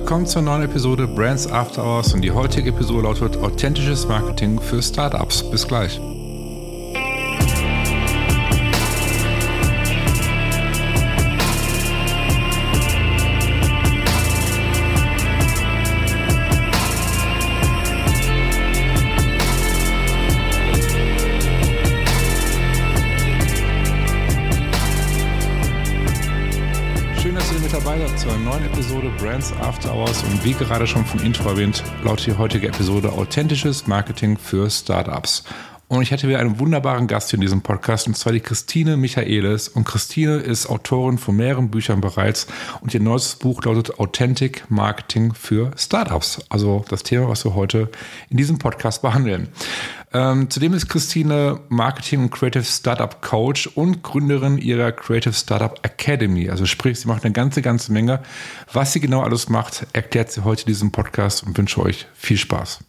Willkommen zur neuen Episode Brands After Hours und die heutige Episode lautet Authentisches Marketing für Startups. Bis gleich. Brands After Hours und wie gerade schon vom Intro erwähnt, lautet die heutige Episode Authentisches Marketing für Startups. Und ich hatte wieder einen wunderbaren Gast hier in diesem Podcast, und zwar die Christine Michaelis. Und Christine ist Autorin von mehreren Büchern bereits. Und ihr neuestes Buch lautet Authentic Marketing für Startups. Also das Thema, was wir heute in diesem Podcast behandeln. Ähm, zudem ist Christine Marketing und Creative Startup Coach und Gründerin ihrer Creative Startup Academy. Also sprich, sie macht eine ganze, ganze Menge. Was sie genau alles macht, erklärt sie heute in diesem Podcast und wünsche euch viel Spaß.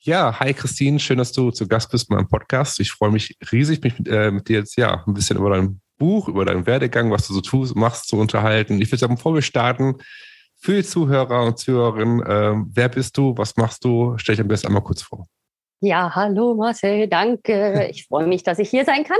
Ja, hi Christine, schön, dass du zu Gast bist in meinem Podcast. Ich freue mich riesig, mich mit, äh, mit dir jetzt ja ein bisschen über dein Buch, über deinen Werdegang, was du so tust, machst, zu unterhalten. Ich würde sagen, bevor wir starten, für die Zuhörer und Zuhörerinnen, äh, wer bist du, was machst du? Stell dich am besten einmal kurz vor. Ja, hallo Marcel, danke. Ich freue mich, dass ich hier sein kann.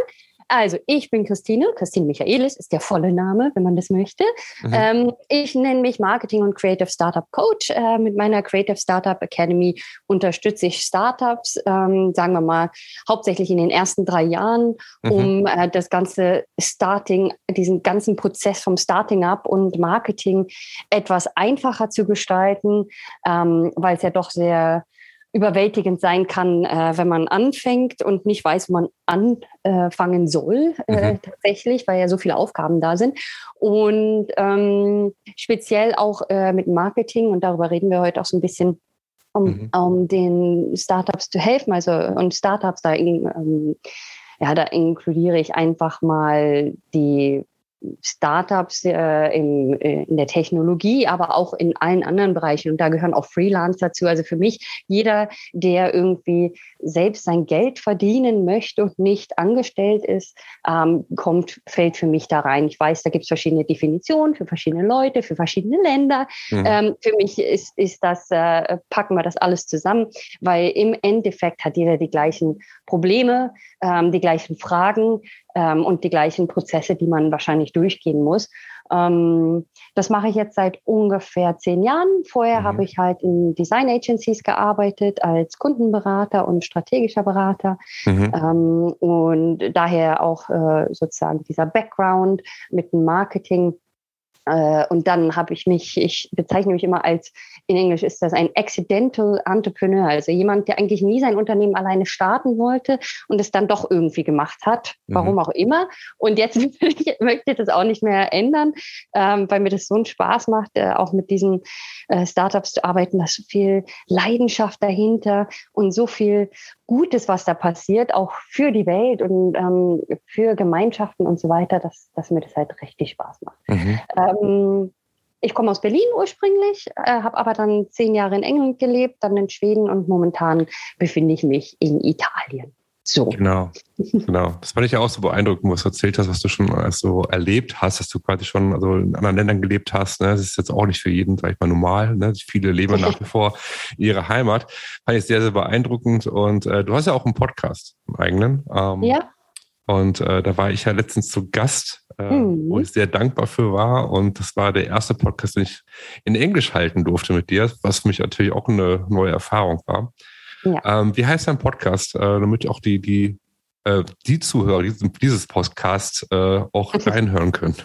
Also, ich bin Christine. Christine Michaelis ist der volle Name, wenn man das möchte. Mhm. Ähm, ich nenne mich Marketing und Creative Startup Coach. Äh, mit meiner Creative Startup Academy unterstütze ich Startups, ähm, sagen wir mal, hauptsächlich in den ersten drei Jahren, mhm. um äh, das ganze Starting, diesen ganzen Prozess vom Starting up und Marketing etwas einfacher zu gestalten, ähm, weil es ja doch sehr überwältigend sein kann, äh, wenn man anfängt und nicht weiß, wo man anfangen soll, äh, mhm. tatsächlich, weil ja so viele Aufgaben da sind. Und ähm, speziell auch äh, mit Marketing, und darüber reden wir heute auch so ein bisschen, um, mhm. um den Startups zu helfen, also und Startups da, ähm, ja, da inkludiere ich einfach mal die Startups äh, in, äh, in der Technologie, aber auch in allen anderen Bereichen. Und da gehören auch Freelancer dazu. Also für mich, jeder, der irgendwie selbst sein Geld verdienen möchte und nicht angestellt ist, ähm, kommt, fällt für mich da rein. Ich weiß, da gibt es verschiedene Definitionen für verschiedene Leute, für verschiedene Länder. Mhm. Ähm, für mich ist, ist das, äh, packen wir das alles zusammen, weil im Endeffekt hat jeder die gleichen Probleme, ähm, die gleichen Fragen ähm, und die gleichen Prozesse, die man wahrscheinlich durchgehen muss. Ähm, das mache ich jetzt seit ungefähr zehn Jahren. Vorher mhm. habe ich halt in Design Agencies gearbeitet als Kundenberater und strategischer Berater. Mhm. Ähm, und daher auch äh, sozusagen dieser Background mit dem Marketing und dann habe ich mich, ich bezeichne mich immer als, in Englisch ist das ein Accidental Entrepreneur, also jemand, der eigentlich nie sein Unternehmen alleine starten wollte und es dann doch irgendwie gemacht hat, warum mhm. auch immer. Und jetzt möchte ich das auch nicht mehr ändern, ähm, weil mir das so einen Spaß macht, äh, auch mit diesen äh, Startups zu arbeiten, da ist so viel Leidenschaft dahinter und so viel Gutes, was da passiert, auch für die Welt und ähm, für Gemeinschaften und so weiter, dass, dass mir das halt richtig Spaß macht. Mhm. Ähm, ich komme aus Berlin ursprünglich, äh, habe aber dann zehn Jahre in England gelebt, dann in Schweden und momentan befinde ich mich in Italien. So. Genau, genau. Das fand ich ja auch so beeindruckend, was du erzählt hast, was du schon so erlebt hast, dass du quasi schon also in anderen Ländern gelebt hast. Ne? Das ist jetzt auch nicht für jeden, sag ich mal, normal. Ne? Viele leben nach wie vor in ihrer Heimat. Fand ich sehr, sehr beeindruckend. Und äh, du hast ja auch einen Podcast, einen eigenen. Ähm, ja. Und äh, da war ich ja letztens zu Gast, äh, mhm. wo ich sehr dankbar für war. Und das war der erste Podcast, den ich in Englisch halten durfte mit dir, was für mich natürlich auch eine neue Erfahrung war. Ja. Ähm, wie heißt dein Podcast, äh, damit auch die, die, äh, die Zuhörer dieses Podcast äh, auch reinhören können?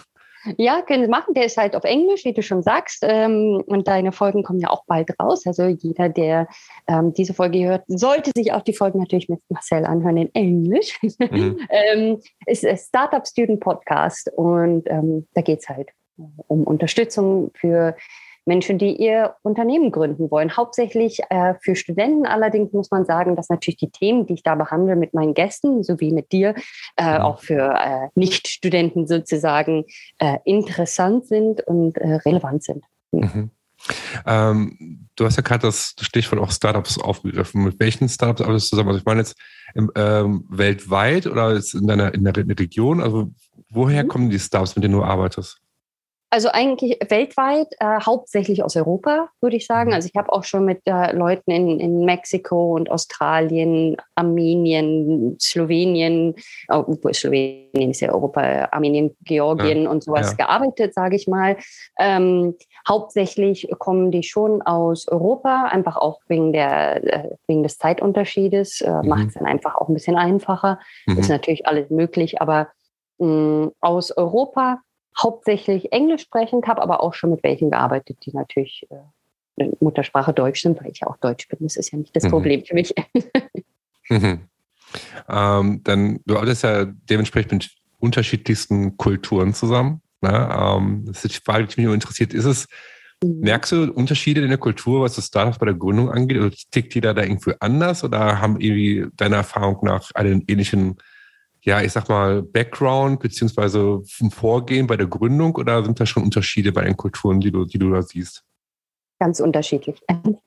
Ja, können Sie machen. Der ist halt auf Englisch, wie du schon sagst. Ähm, und deine Folgen kommen ja auch bald raus. Also jeder, der ähm, diese Folge hört, sollte sich auch die Folgen natürlich mit Marcel anhören in Englisch. Mhm. ähm, ist ein Startup Student Podcast und ähm, da geht es halt um Unterstützung für Menschen, die ihr Unternehmen gründen wollen. Hauptsächlich äh, für Studenten allerdings muss man sagen, dass natürlich die Themen, die ich da behandle mit meinen Gästen sowie mit dir, äh, mhm. auch für äh, Nicht-Studenten sozusagen äh, interessant sind und äh, relevant sind. Mhm. Ähm, du hast ja gerade das Stichwort auch Startups aufgegriffen. Mit welchen Startups arbeitest du zusammen? Also ich meine jetzt im, ähm, weltweit oder jetzt in deiner in der Region? Also woher mhm. kommen die Startups, mit denen du arbeitest? Also eigentlich weltweit, äh, hauptsächlich aus Europa, würde ich sagen. Mhm. Also ich habe auch schon mit äh, Leuten in, in Mexiko und Australien, Armenien, Slowenien, oh, Slowenien ist ja Europa, Armenien, Georgien ja. und sowas ja. gearbeitet, sage ich mal. Ähm, hauptsächlich kommen die schon aus Europa, einfach auch wegen, der, äh, wegen des Zeitunterschiedes. Äh, mhm. Macht es dann einfach auch ein bisschen einfacher. Mhm. Ist natürlich alles möglich, aber mh, aus Europa hauptsächlich Englisch sprechend, habe aber auch schon mit welchen gearbeitet, die natürlich äh, Muttersprache Deutsch sind, weil ich ja auch Deutsch bin. Das ist ja nicht das mhm. Problem für mich. mhm. ähm, dann, du arbeitest ja dementsprechend mit unterschiedlichsten Kulturen zusammen. Ne? Ähm, das ist die Frage, die mich nur interessiert. Ist es, mhm. merkst du Unterschiede in der Kultur, was das Startup bei der Gründung angeht? Oder tickt jeder da irgendwie anders oder haben irgendwie deiner Erfahrung nach einen ähnlichen ja, ich sag mal, Background beziehungsweise ein Vorgehen bei der Gründung oder sind da schon Unterschiede bei den Kulturen, die du, die du da siehst? Ganz unterschiedlich.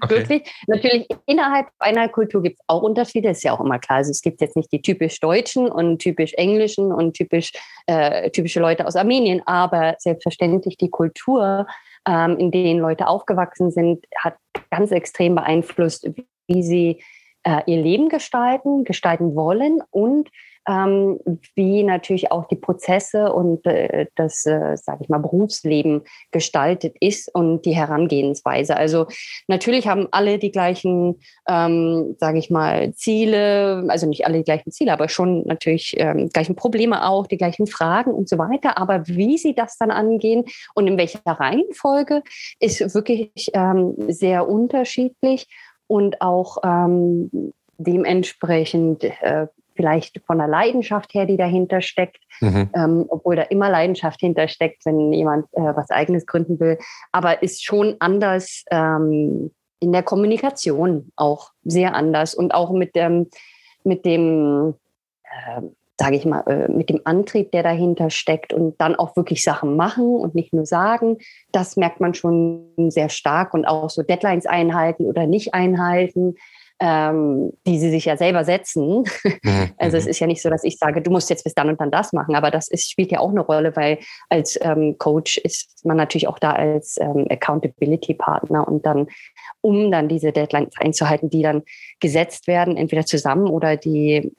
Okay. Wirklich. Natürlich, innerhalb einer Kultur gibt es auch Unterschiede, ist ja auch immer klar. Also es gibt jetzt nicht die typisch Deutschen und typisch Englischen und typisch äh, typische Leute aus Armenien, aber selbstverständlich die Kultur, ähm, in denen Leute aufgewachsen sind, hat ganz extrem beeinflusst, wie sie äh, ihr Leben gestalten, gestalten wollen und ähm, wie natürlich auch die Prozesse und äh, das, äh, sage ich mal, Berufsleben gestaltet ist und die Herangehensweise. Also natürlich haben alle die gleichen, ähm, sage ich mal, Ziele, also nicht alle die gleichen Ziele, aber schon natürlich ähm, gleichen Probleme auch, die gleichen Fragen und so weiter. Aber wie sie das dann angehen und in welcher Reihenfolge ist wirklich ähm, sehr unterschiedlich und auch ähm, dementsprechend äh, vielleicht von der Leidenschaft her, die dahinter steckt, mhm. ähm, obwohl da immer Leidenschaft hintersteckt, wenn jemand äh, was eigenes gründen will, aber ist schon anders ähm, in der Kommunikation auch sehr anders. Und auch mit dem, mit dem äh, sage ich mal, äh, mit dem Antrieb, der dahinter steckt und dann auch wirklich Sachen machen und nicht nur sagen, das merkt man schon sehr stark und auch so Deadlines einhalten oder nicht einhalten ähm, die sie sich ja selber setzen. Mhm. Also es mhm. ist ja nicht so, dass ich sage, du musst jetzt bis dann und dann das machen, aber das ist, spielt ja auch eine Rolle, weil als ähm, Coach ist man natürlich auch da als ähm, Accountability-Partner und dann, um dann diese Deadlines einzuhalten, die dann gesetzt werden, entweder zusammen oder die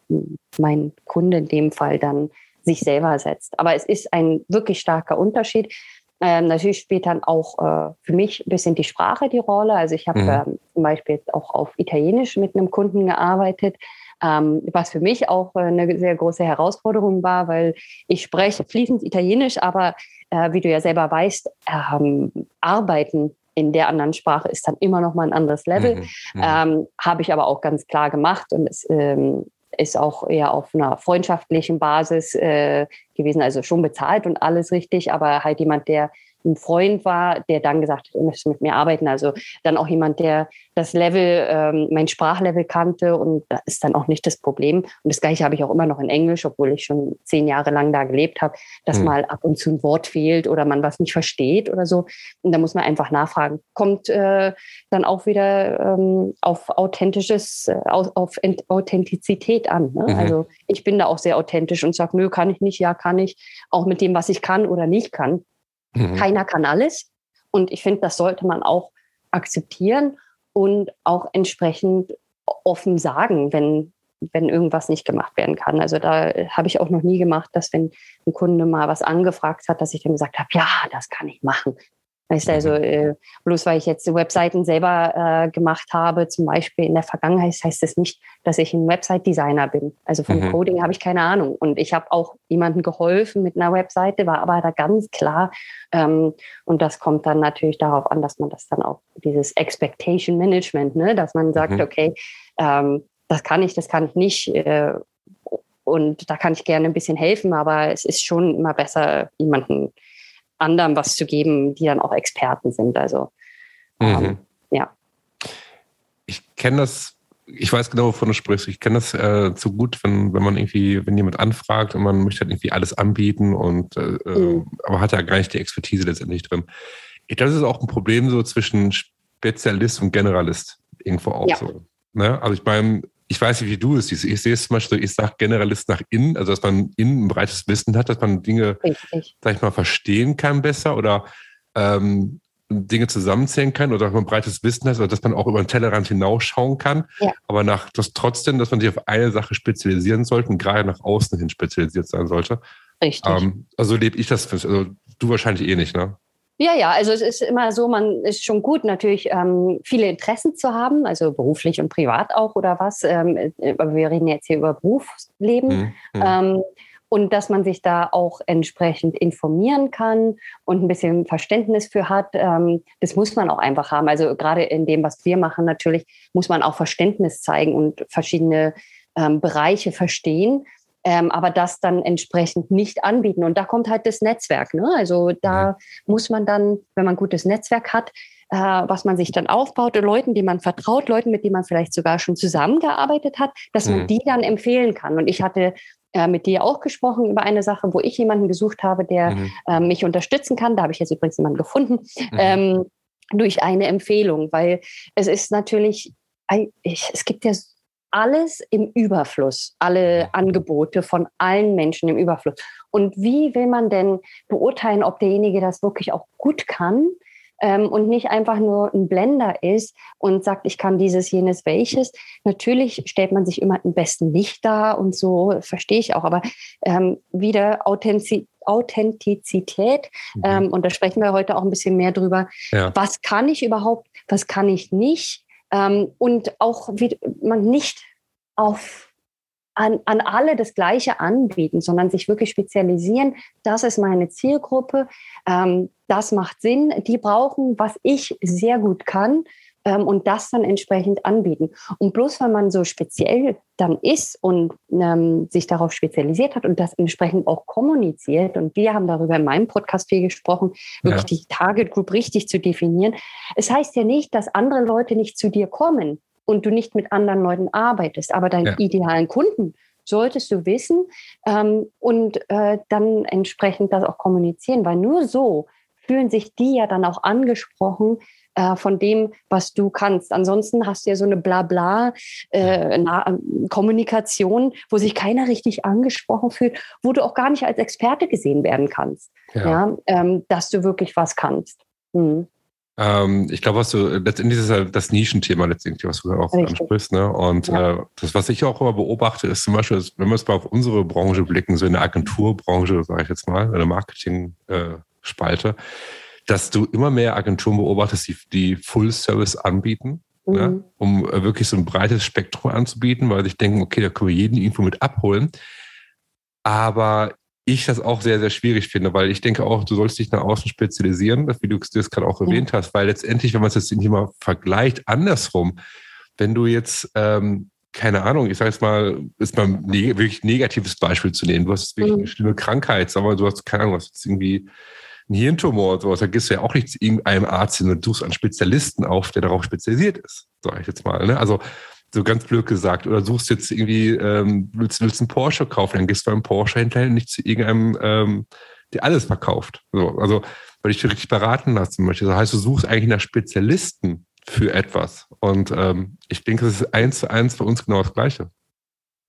mein Kunde in dem Fall dann sich selber setzt. Aber es ist ein wirklich starker Unterschied. Ähm, natürlich spielt dann auch äh, für mich ein bisschen die Sprache die Rolle. Also ich habe mhm. ähm, zum Beispiel jetzt auch auf Italienisch mit einem Kunden gearbeitet, ähm, was für mich auch äh, eine sehr große Herausforderung war, weil ich spreche fließend Italienisch, aber äh, wie du ja selber weißt, ähm, arbeiten in der anderen Sprache ist dann immer noch mal ein anderes Level. Mhm. Mhm. Ähm, habe ich aber auch ganz klar gemacht und es ähm, ist auch eher auf einer freundschaftlichen Basis äh, gewesen, also schon bezahlt und alles richtig, aber halt jemand, der ein Freund war, der dann gesagt hat, er möchte mit mir arbeiten. Also dann auch jemand, der das Level, ähm, mein Sprachlevel kannte und das ist dann auch nicht das Problem. Und das gleiche habe ich auch immer noch in Englisch, obwohl ich schon zehn Jahre lang da gelebt habe, dass mhm. mal ab und zu ein Wort fehlt oder man was nicht versteht oder so. Und da muss man einfach nachfragen. Kommt äh, dann auch wieder ähm, auf authentisches, äh, auf, auf Authentizität an. Ne? Mhm. Also ich bin da auch sehr authentisch und sage, nö, kann ich nicht, ja, kann ich. Auch mit dem, was ich kann oder nicht kann. Mhm. Keiner kann alles. Und ich finde, das sollte man auch akzeptieren und auch entsprechend offen sagen, wenn, wenn irgendwas nicht gemacht werden kann. Also da habe ich auch noch nie gemacht, dass wenn ein Kunde mal was angefragt hat, dass ich dann gesagt habe, ja, das kann ich machen. Weißt also mhm. äh, bloß weil ich jetzt Webseiten selber äh, gemacht habe, zum Beispiel in der Vergangenheit, heißt das nicht, dass ich ein Website-Designer bin. Also von mhm. Coding habe ich keine Ahnung. Und ich habe auch jemandem geholfen mit einer Webseite, war aber da ganz klar. Ähm, und das kommt dann natürlich darauf an, dass man das dann auch, dieses Expectation Management, ne, dass man sagt, mhm. okay, ähm, das kann ich, das kann ich nicht. Äh, und da kann ich gerne ein bisschen helfen, aber es ist schon immer besser, jemanden anderen was zu geben, die dann auch Experten sind. Also ähm, mhm. ja. Ich kenne das, ich weiß genau, wovon du sprichst. Ich kenne das äh, zu gut, wenn, wenn man irgendwie, wenn jemand anfragt und man möchte halt irgendwie alles anbieten und äh, äh, mhm. aber hat ja gar nicht die Expertise letztendlich drin. Ich glaube, das ist auch ein Problem so zwischen Spezialist und Generalist irgendwo auch ja. so. Ne? Also ich meine, ich weiß nicht, wie du es siehst. Ich sehe es zum Beispiel, ich sage Generalist nach innen, also dass man innen ein breites Wissen hat, dass man Dinge, Richtig. sag ich mal, verstehen kann besser oder ähm, Dinge zusammenzählen kann oder dass man breites Wissen hat oder dass man auch über den Tellerrand hinausschauen kann. Ja. Aber nach das trotzdem, dass man sich auf eine Sache spezialisieren sollte und gerade nach außen hin spezialisiert sein sollte. Richtig. Ähm, also lebe ich das, also du wahrscheinlich eh nicht, ne? Ja, ja, also es ist immer so, man ist schon gut, natürlich ähm, viele Interessen zu haben, also beruflich und privat auch oder was. Ähm, aber wir reden jetzt hier über Berufsleben. Mhm. mhm. Ähm, und dass man sich da auch entsprechend informieren kann und ein bisschen Verständnis für hat. Ähm, das muss man auch einfach haben. Also gerade in dem, was wir machen, natürlich muss man auch Verständnis zeigen und verschiedene ähm, Bereiche verstehen. Ähm, aber das dann entsprechend nicht anbieten. Und da kommt halt das Netzwerk. Ne? Also da mhm. muss man dann, wenn man ein gutes Netzwerk hat, äh, was man sich dann aufbaut, Leuten, die man vertraut, Leuten, mit denen man vielleicht sogar schon zusammengearbeitet hat, dass mhm. man die dann empfehlen kann. Und ich hatte äh, mit dir auch gesprochen über eine Sache, wo ich jemanden gesucht habe, der mhm. äh, mich unterstützen kann. Da habe ich jetzt übrigens jemanden gefunden. Mhm. Ähm, durch eine Empfehlung, weil es ist natürlich, ich, es gibt ja alles im Überfluss, alle Angebote von allen Menschen im Überfluss. Und wie will man denn beurteilen, ob derjenige das wirklich auch gut kann? ähm, und nicht einfach nur ein Blender ist und sagt, ich kann dieses, jenes, welches. Natürlich stellt man sich immer im besten Licht dar und so, verstehe ich auch, aber ähm, wieder Authentiz Authentizität, mhm. ähm, und da sprechen wir heute auch ein bisschen mehr drüber. Ja. Was kann ich überhaupt, was kann ich nicht? Ähm, und auch wie man nicht auf an, an alle das Gleiche anbieten, sondern sich wirklich spezialisieren. Das ist meine Zielgruppe. Ähm, das macht Sinn. Die brauchen, was ich sehr gut kann ähm, und das dann entsprechend anbieten. Und bloß weil man so speziell dann ist und ähm, sich darauf spezialisiert hat und das entsprechend auch kommuniziert, und wir haben darüber in meinem Podcast viel gesprochen, wirklich ja. die Target Group richtig zu definieren. Es heißt ja nicht, dass andere Leute nicht zu dir kommen und du nicht mit anderen Leuten arbeitest. Aber deinen ja. idealen Kunden solltest du wissen ähm, und äh, dann entsprechend das auch kommunizieren, weil nur so fühlen sich die ja dann auch angesprochen äh, von dem, was du kannst. Ansonsten hast du ja so eine Blabla äh, Kommunikation, wo sich keiner richtig angesprochen fühlt, wo du auch gar nicht als Experte gesehen werden kannst, ja. ja ähm, dass du wirklich was kannst. Hm. Ähm, ich glaube, was du letztendlich ist halt das Nischenthema letztendlich, was du auch Richtig. ansprichst. Ne? Und ja. äh, das, was ich auch immer beobachte, ist zum Beispiel, wenn wir jetzt mal auf unsere Branche blicken, so in der Agenturbranche, sage ich jetzt mal, in der Marketing-Spalte, äh, dass du immer mehr Agenturen beobachtest, die, die Full-Service anbieten. Ne? Mhm. Ne? um äh, wirklich so ein breites Spektrum anzubieten, weil ich denke, okay, da können wir jeden irgendwo mit abholen. Aber ich das auch sehr, sehr schwierig finde, weil ich denke auch, du sollst dich nach außen spezialisieren, wie du das gerade auch erwähnt hast, weil letztendlich, wenn man es jetzt nicht mal vergleicht, andersrum, wenn du jetzt, ähm, keine Ahnung, ich sage jetzt mal, ist mal ein neg wirklich negatives Beispiel zu nehmen, du hast wirklich mhm. eine schlimme Krankheit, sag mal, du hast, keine Ahnung, du hast jetzt irgendwie einen Hirntumor oder sowas, da gehst du ja auch nicht zu irgendeinem Arzt hin und suchst einen Spezialisten auf, der darauf spezialisiert ist, sage ich jetzt mal. Ne? Also so ganz blöd gesagt, oder suchst jetzt irgendwie, ähm, willst, willst einen Porsche kaufen, dann gehst du beim Porsche-Händler nicht zu irgendeinem, ähm, der alles verkauft. So, also, weil ich dich richtig beraten lassen möchte. Das heißt, du suchst eigentlich nach Spezialisten für etwas. Und ähm, ich denke, das ist eins zu eins für uns genau das Gleiche.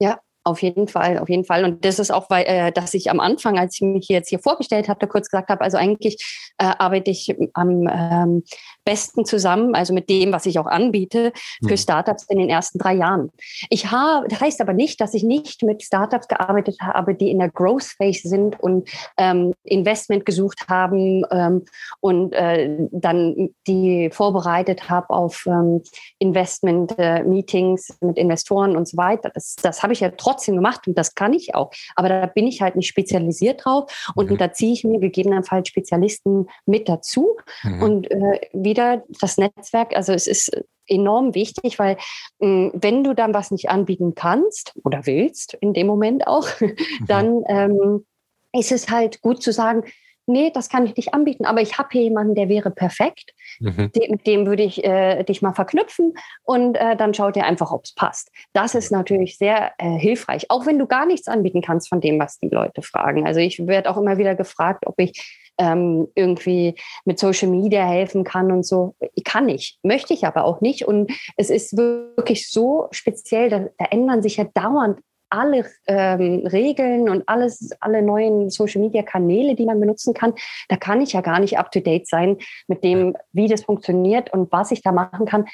Ja, auf jeden Fall, auf jeden Fall. Und das ist auch, weil, äh, dass ich am Anfang, als ich mich jetzt hier vorgestellt habe, kurz gesagt habe, also eigentlich äh, arbeite ich am ähm, besten zusammen, also mit dem, was ich auch anbiete, für mhm. Startups in den ersten drei Jahren. Ich habe, das heißt aber nicht, dass ich nicht mit Startups gearbeitet habe, die in der Growth Phase sind und ähm, Investment gesucht haben ähm, und äh, dann die vorbereitet habe auf ähm, Investment-Meetings äh, mit Investoren und so weiter. Das, das habe ich ja trotzdem trotzdem gemacht und das kann ich auch. Aber da bin ich halt nicht spezialisiert drauf und mhm. da ziehe ich mir gegebenenfalls Spezialisten mit dazu mhm. und äh, wieder das Netzwerk. Also es ist enorm wichtig, weil mh, hm, wenn du dann was nicht anbieten kannst oder willst, in dem Moment auch, mhm. dann ähm, ist es halt gut zu sagen, nee, das kann ich nicht anbieten, aber ich habe hier jemanden, der wäre perfekt. Mhm. De mit dem würde ich äh, dich mal verknüpfen und äh, dann schaut ihr einfach, ob es passt. Das ist natürlich sehr äh, hilfreich, auch wenn du gar nichts anbieten kannst von dem, was die Leute fragen. Also ich werde auch immer wieder gefragt, ob ich ähm, irgendwie mit Social Media helfen kann und so. Kann ich, möchte ich aber auch nicht. Und es ist wirklich so speziell, da, da ändern sich ja dauernd alle ähm, Regeln und alles, alle neuen Social Media Kanäle, die man benutzen kann, da kann ich ja gar nicht up to date sein mit dem, wie das funktioniert und was ich da machen kann.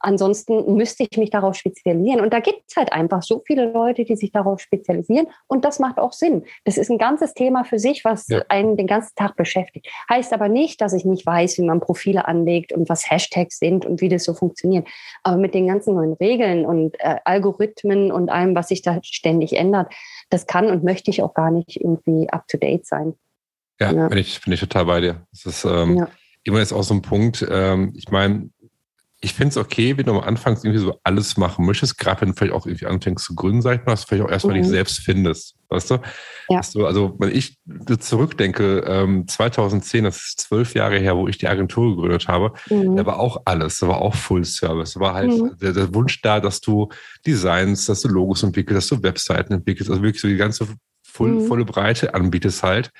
Ansonsten müsste ich mich darauf spezialisieren. Und da gibt es halt einfach so viele Leute, die sich darauf spezialisieren. Und das macht auch Sinn. Das ist ein ganzes Thema für sich, was ja. einen den ganzen Tag beschäftigt. Heißt aber nicht, dass ich nicht weiß, wie man Profile anlegt und was Hashtags sind und wie das so funktioniert. Aber mit den ganzen neuen Regeln und äh, Algorithmen und allem, was sich da ständig ändert. Das kann und möchte ich auch gar nicht irgendwie up to date sein. Ja, ja. Bin, ich, bin ich total bei dir. Das ist ähm, ja. immer jetzt auch so ein Punkt. Ähm, ich meine, ich finde es okay, wenn du am Anfang irgendwie so alles machen möchtest, gerade wenn du vielleicht auch irgendwie anfängst zu gründen, sag ich mal, dass du vielleicht auch erstmal mhm. dich selbst findest, weißt du? Ja. Du, also, wenn ich zurückdenke, ähm, 2010, das ist zwölf Jahre her, wo ich die Agentur gegründet habe, mhm. da war auch alles, da war auch Full Service, da war halt mhm. der, der, Wunsch da, dass du Designs, dass du Logos entwickelst, dass du Webseiten entwickelst, also wirklich so die ganze voll, mhm. volle Breite anbietest halt.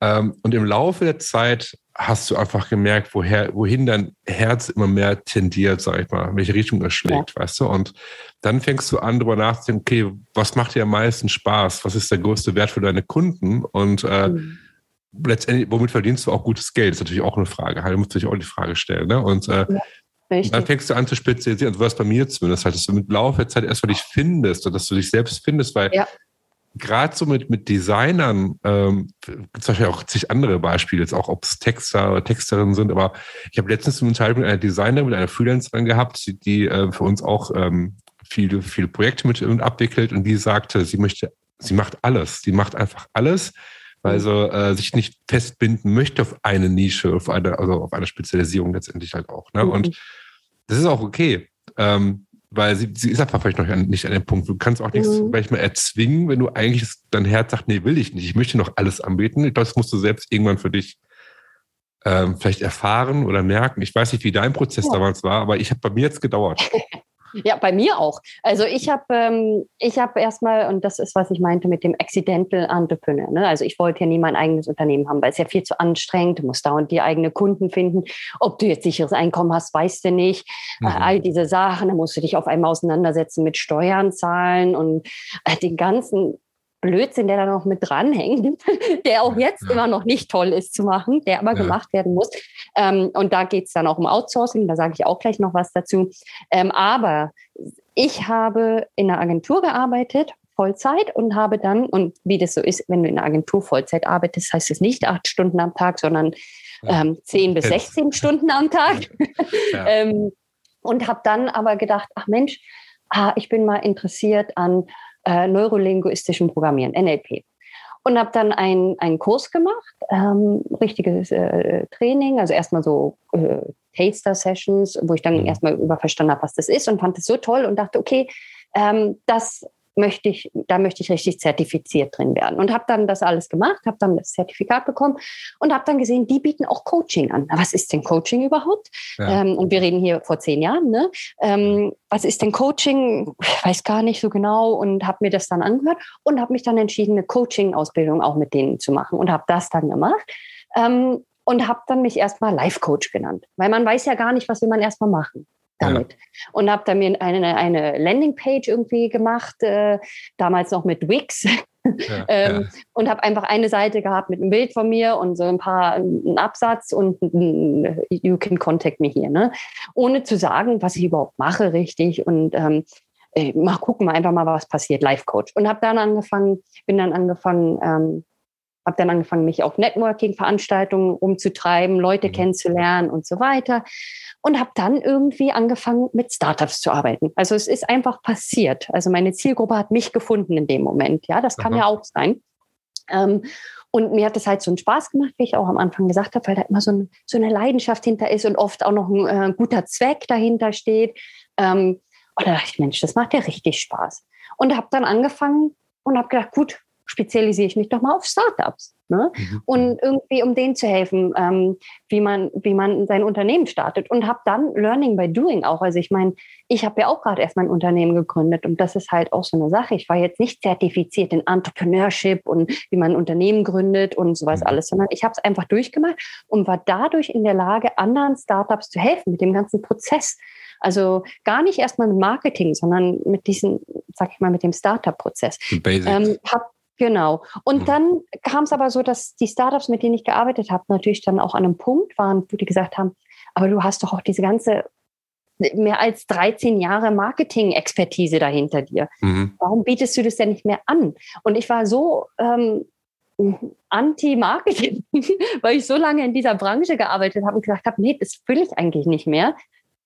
Ähm, und im Laufe der Zeit hast du einfach gemerkt, woher, wohin dein Herz immer mehr tendiert, sag ich mal, in welche Richtung es schlägt, ja. weißt du? Und dann fängst du an, darüber nachzudenken, okay, was macht dir am meisten Spaß? Was ist der größte Wert für deine Kunden? Und äh, mhm. letztendlich, womit verdienst du auch gutes Geld? Das ist natürlich auch eine Frage. Halt, musst du dich auch die Frage stellen. Ne? Und äh, ja. dann fängst du an zu spezialisieren. Also was bei mir zumindest halt, dass du mit Laufe der Zeit erstmal dich findest und dass du dich selbst findest, weil ja gerade so mit, mit Designern ähm, gibt es wahrscheinlich auch zig andere Beispiele, jetzt auch ob es Texter oder Texterinnen sind, aber ich habe letztens eine Unterhaltung mit einer Designerin, mit einer Freelancerin gehabt, die, die äh, für uns auch ähm, viele, viele Projekte mit abwickelt und die sagte, sie möchte, sie macht alles, sie macht einfach alles, weil sie äh, sich nicht festbinden möchte auf eine Nische, auf eine, also auf eine Spezialisierung letztendlich halt auch. Ne? Mhm. Und das ist auch okay. Ähm, weil sie, sie ist einfach vielleicht noch nicht an dem Punkt. Du kannst auch nichts mhm. manchmal erzwingen, wenn du eigentlich dein Herz sagt, nee, will ich nicht. Ich möchte noch alles anbieten. Ich glaube, das musst du selbst irgendwann für dich ähm, vielleicht erfahren oder merken. Ich weiß nicht, wie dein Prozess ja. damals war, aber ich habe bei mir jetzt gedauert. Ja, bei mir auch. Also ich habe ähm, ich habe erstmal, und das ist, was ich meinte mit dem Accidental Entrepreneur. Ne? Also ich wollte ja nie mein eigenes Unternehmen haben, weil es ja viel zu anstrengend. Du musst dauernd die eigenen Kunden finden. Ob du jetzt sicheres Einkommen hast, weißt du nicht. Mhm. all diese Sachen, da musst du dich auf einmal auseinandersetzen mit Steuern zahlen und äh, den ganzen Blödsinn, der da noch mit dranhängt, der auch jetzt ja. immer noch nicht toll ist zu machen, der aber ja. gemacht werden muss. Ähm, und da geht es dann auch um Outsourcing, da sage ich auch gleich noch was dazu. Ähm, aber ich habe in einer Agentur gearbeitet, Vollzeit und habe dann, und wie das so ist, wenn du in einer Agentur Vollzeit arbeitest, heißt es nicht acht Stunden am Tag, sondern ähm, zehn bis 16 Stunden am Tag. Ja. ähm, und habe dann aber gedacht, ach Mensch, ah, ich bin mal interessiert an äh, neurolinguistischen Programmieren, NLP. Und habe dann ein, einen Kurs gemacht, ähm, richtiges äh, Training, also erstmal so äh, Taster-Sessions, wo ich dann mhm. erstmal über verstanden habe, was das ist und fand es so toll und dachte, okay, ähm, das möchte ich, da möchte ich richtig zertifiziert drin werden. Und habe dann das alles gemacht, habe dann das Zertifikat bekommen und habe dann gesehen, die bieten auch Coaching an. Was ist denn Coaching überhaupt? Ja. Ähm, und wir reden hier vor zehn Jahren. Ne? Ähm, was ist denn Coaching? Ich weiß gar nicht so genau und habe mir das dann angehört und habe mich dann entschieden, eine Coaching-Ausbildung auch mit denen zu machen und habe das dann gemacht. Ähm, und habe dann mich erstmal Life Coach genannt, weil man weiß ja gar nicht, was will man erstmal machen damit. Ja. Und habe dann mir eine, eine Landingpage irgendwie gemacht, äh, damals noch mit Wix. Ja, ähm, ja. Und habe einfach eine Seite gehabt mit einem Bild von mir und so ein paar, einen Absatz und ein, you can contact me hier, ne? Ohne zu sagen, was ich überhaupt mache richtig und ähm, äh, mal gucken wir einfach mal, was passiert, Life Coach. Und habe dann angefangen, bin dann angefangen, ähm, habe dann angefangen, mich auf Networking-Veranstaltungen umzutreiben, Leute mhm. kennenzulernen und so weiter und habe dann irgendwie angefangen, mit Startups zu arbeiten. Also es ist einfach passiert. Also meine Zielgruppe hat mich gefunden in dem Moment. Ja, das kann Aha. ja auch sein. Ähm, und mir hat das halt so einen Spaß gemacht, wie ich auch am Anfang gesagt habe, weil da immer so, ein, so eine Leidenschaft hinter ist und oft auch noch ein äh, guter Zweck dahinter steht. Ähm, und da dachte ich, Mensch, das macht ja richtig Spaß. Und habe dann angefangen und habe gedacht, gut, spezialisiere ich mich doch mal auf Startups. Ne? Mhm. Und irgendwie, um denen zu helfen, ähm, wie, man, wie man sein Unternehmen startet. Und habe dann Learning by Doing auch. Also ich meine, ich habe ja auch gerade erst mein Unternehmen gegründet und das ist halt auch so eine Sache. Ich war jetzt nicht zertifiziert in Entrepreneurship und wie man ein Unternehmen gründet und sowas mhm. alles, sondern ich habe es einfach durchgemacht und war dadurch in der Lage, anderen Startups zu helfen mit dem ganzen Prozess. Also gar nicht erstmal mit Marketing, sondern mit diesem, sag ich mal, mit dem Startup-Prozess. Ähm, hab Genau. Und mhm. dann kam es aber so, dass die Startups, mit denen ich gearbeitet habe, natürlich dann auch an einem Punkt waren, wo die gesagt haben, aber du hast doch auch diese ganze mehr als 13 Jahre Marketing-Expertise dahinter dir. Mhm. Warum bietest du das denn nicht mehr an? Und ich war so ähm, anti-Marketing, weil ich so lange in dieser Branche gearbeitet habe und gesagt habe, nee, das will ich eigentlich nicht mehr.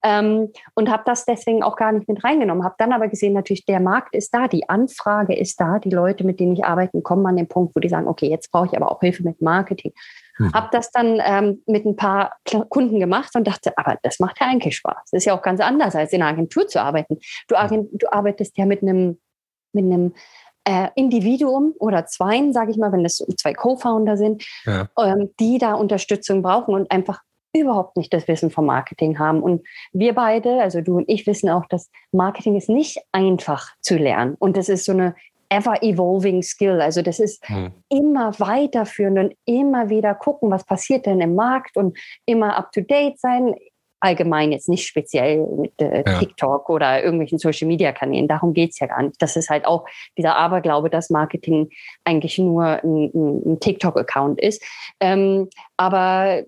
Ähm, und habe das deswegen auch gar nicht mit reingenommen. Habe dann aber gesehen, natürlich, der Markt ist da, die Anfrage ist da, die Leute, mit denen ich arbeite, kommen an den Punkt, wo die sagen, okay, jetzt brauche ich aber auch Hilfe mit Marketing. Mhm. Habe das dann ähm, mit ein paar Kunden gemacht und dachte, aber das macht ja eigentlich Spaß. Das ist ja auch ganz anders, als in einer Agentur zu arbeiten. Du, du arbeitest ja mit einem, mit einem äh, Individuum oder zweien, sage ich mal, wenn es zwei Co-Founder sind, ja. ähm, die da Unterstützung brauchen und einfach überhaupt nicht das Wissen vom Marketing haben. Und wir beide, also du und ich, wissen auch, dass Marketing ist nicht einfach zu lernen. Und das ist so eine ever evolving skill. Also das ist hm. immer weiterführend und immer wieder gucken, was passiert denn im Markt und immer up to date sein. Allgemein jetzt nicht speziell mit äh, ja. TikTok oder irgendwelchen Social Media Kanälen. Darum geht's ja gar nicht. Das ist halt auch dieser Aberglaube, dass Marketing eigentlich nur ein, ein TikTok-Account ist. Ähm, aber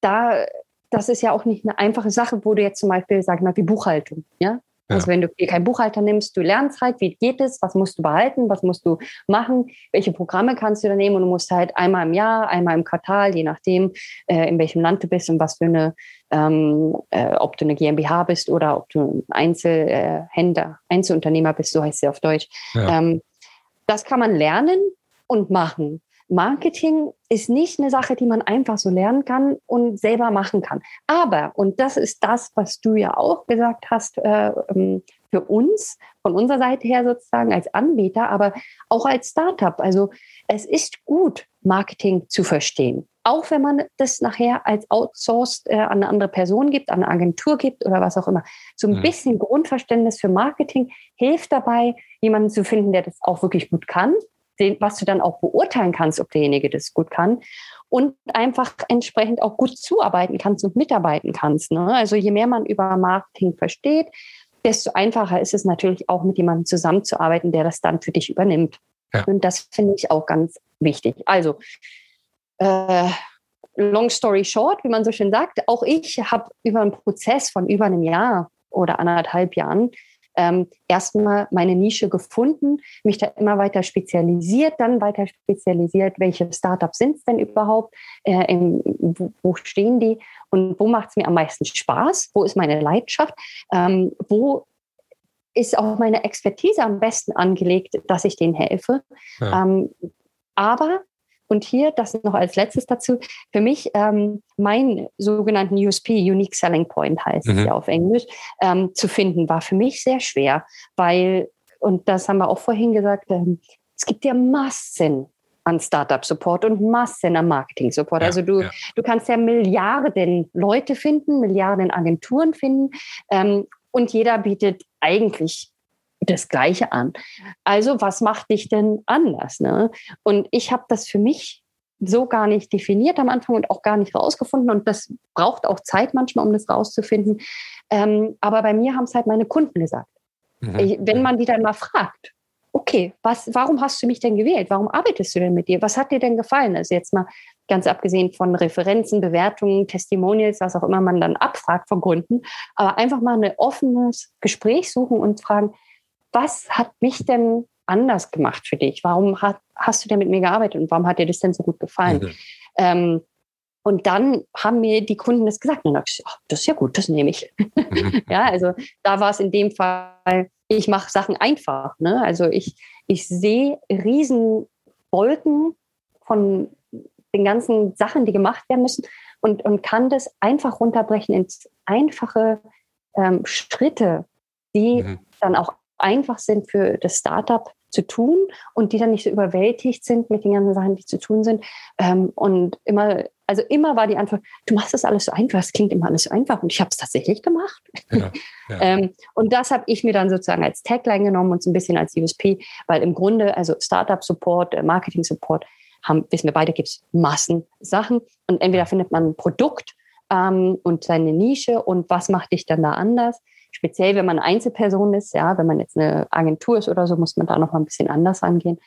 da, das ist ja auch nicht eine einfache Sache, wo du jetzt zum Beispiel, sag ich mal, wie Buchhaltung, ja? Ja. Also wenn du dir keinen Buchhalter nimmst, du lernst halt, wie geht es, was musst du behalten, was musst du machen, welche Programme kannst du da nehmen und du musst halt einmal im Jahr, einmal im Quartal, je nachdem, äh, in welchem Land du bist und was für eine, ähm, äh, ob du eine GmbH bist oder ob du ein Einzelhändler, Einzelunternehmer bist, so heißt sie auf Deutsch. Ja. Ähm, das kann man lernen und machen. Marketing ist nicht eine Sache, die man einfach so lernen kann und selber machen kann. Aber, und das ist das, was du ja auch gesagt hast, äh, ähm, für uns, von unserer Seite her sozusagen als Anbieter, aber auch als Startup. Also es ist gut, Marketing zu verstehen. Auch wenn man das nachher als outsourced äh, an eine andere Person gibt, an eine Agentur gibt oder was auch immer. So ein mhm. bisschen Grundverständnis für Marketing hilft dabei, jemanden zu finden, der das auch wirklich gut kann was du dann auch beurteilen kannst, ob derjenige das gut kann und einfach entsprechend auch gut zuarbeiten kannst und mitarbeiten kannst. Ne? Also je mehr man über Marketing versteht, desto einfacher ist es natürlich auch mit jemandem zusammenzuarbeiten, der das dann für dich übernimmt. Ja. Und das finde ich auch ganz wichtig. Also äh, long story short, wie man so schön sagt, auch ich habe über einen Prozess von über einem Jahr oder anderthalb Jahren ähm, erstmal meine Nische gefunden, mich da immer weiter spezialisiert, dann weiter spezialisiert, welche Startups sind es denn überhaupt, äh, in, wo, wo, stehen die und wo macht es mir am meisten Spaß, wo ist meine Leidenschaft, ähm, wo ist auch meine Expertise am besten angelegt, dass ich denen helfe. Ja. Ähm, aber und hier, das noch als letztes dazu, für mich ähm, mein sogenannten USP, Unique Selling Point heißt mhm. es ja auf Englisch, ähm, zu finden, war für mich sehr schwer, weil, und das haben wir auch vorhin gesagt, ähm, es gibt ja Massen an Startup-Support und Massen an Marketing-Support. Ja, also du, ja. du kannst ja Milliarden Leute finden, Milliarden Agenturen finden ähm, und jeder bietet eigentlich das Gleiche an. Also was macht dich denn anders? Ne? Und ich habe das für mich so gar nicht definiert am Anfang und auch gar nicht rausgefunden. Und das braucht auch Zeit manchmal, um das rauszufinden. Ähm, aber bei mir haben es halt meine Kunden gesagt. Mhm. Ich, wenn man die dann mal fragt, okay, was, warum hast du mich denn gewählt? Warum arbeitest du denn mit dir? Was hat dir denn gefallen? Also jetzt mal ganz abgesehen von Referenzen, Bewertungen, Testimonials, was auch immer man dann abfragt von Kunden, aber einfach mal ein offenes Gespräch suchen und fragen, was hat mich denn anders gemacht für dich? Warum hat, hast du denn mit mir gearbeitet und warum hat dir das denn so gut gefallen? Mhm. Ähm, und dann haben mir die Kunden das gesagt. Und dann dachte ich, ach, das ist ja gut, das nehme ich. Mhm. ja, also da war es in dem Fall, ich mache Sachen einfach. Ne? Also ich, ich sehe riesen Wolken von den ganzen Sachen, die gemacht werden müssen und, und kann das einfach runterbrechen ins einfache ähm, Schritte, die mhm. dann auch einfach sind für das Startup zu tun und die dann nicht so überwältigt sind mit den ganzen Sachen, die zu tun sind. Ähm, und immer, also immer war die Antwort, du machst das alles so einfach, es klingt immer alles so einfach und ich habe es tatsächlich gemacht. Ja, ja. ähm, und das habe ich mir dann sozusagen als Tagline genommen und so ein bisschen als USP, weil im Grunde, also Startup-Support, äh, Marketing-Support, haben, wissen wir beide, gibt es Massen Sachen und entweder findet man ein Produkt ähm, und seine Nische und was macht dich dann da anders speziell wenn man Einzelperson ist, ja, wenn man jetzt eine Agentur ist oder so, muss man da noch mal ein bisschen anders angehen.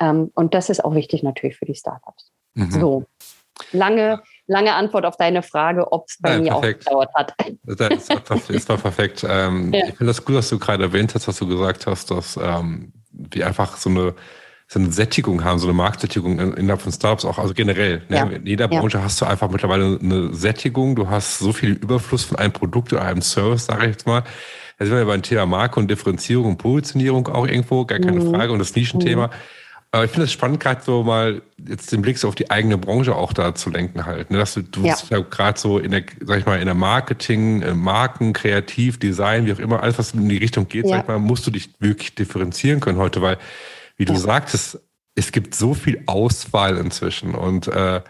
Ähm, und das ist auch wichtig natürlich für die Startups. Mhm. So, lange, lange Antwort auf deine Frage, ob es bei Nein, mir perfekt. auch gedauert hat. Das war, ist war perfekt. Ähm, ja. Ich finde das gut, dass du gerade erwähnt hast, was du gesagt hast, dass ähm, wir einfach so eine so eine Sättigung haben, so eine Marktsättigung innerhalb von Startups auch, also generell. Ne? Ja. In jeder Branche ja. hast du einfach mittlerweile eine Sättigung. Du hast so viel Überfluss von einem Produkt oder einem Service, sage ich jetzt mal. Da sind wir ja beim Thema Marke und Differenzierung und Positionierung auch irgendwo, gar keine mhm. Frage. Und das Nischenthema. Mhm. Aber ich finde es spannend, gerade so mal jetzt den Blick so auf die eigene Branche auch da zu lenken halt. Ne? Dass du, du ja. bist ja gerade so in der, sag ich mal, in der Marketing, äh, Marken, Kreativ, Design, wie auch immer, alles, was in die Richtung geht, ja. sag ich mal, musst du dich wirklich differenzieren können heute, weil wie du ja. sagtest, es gibt so viel Auswahl inzwischen und äh,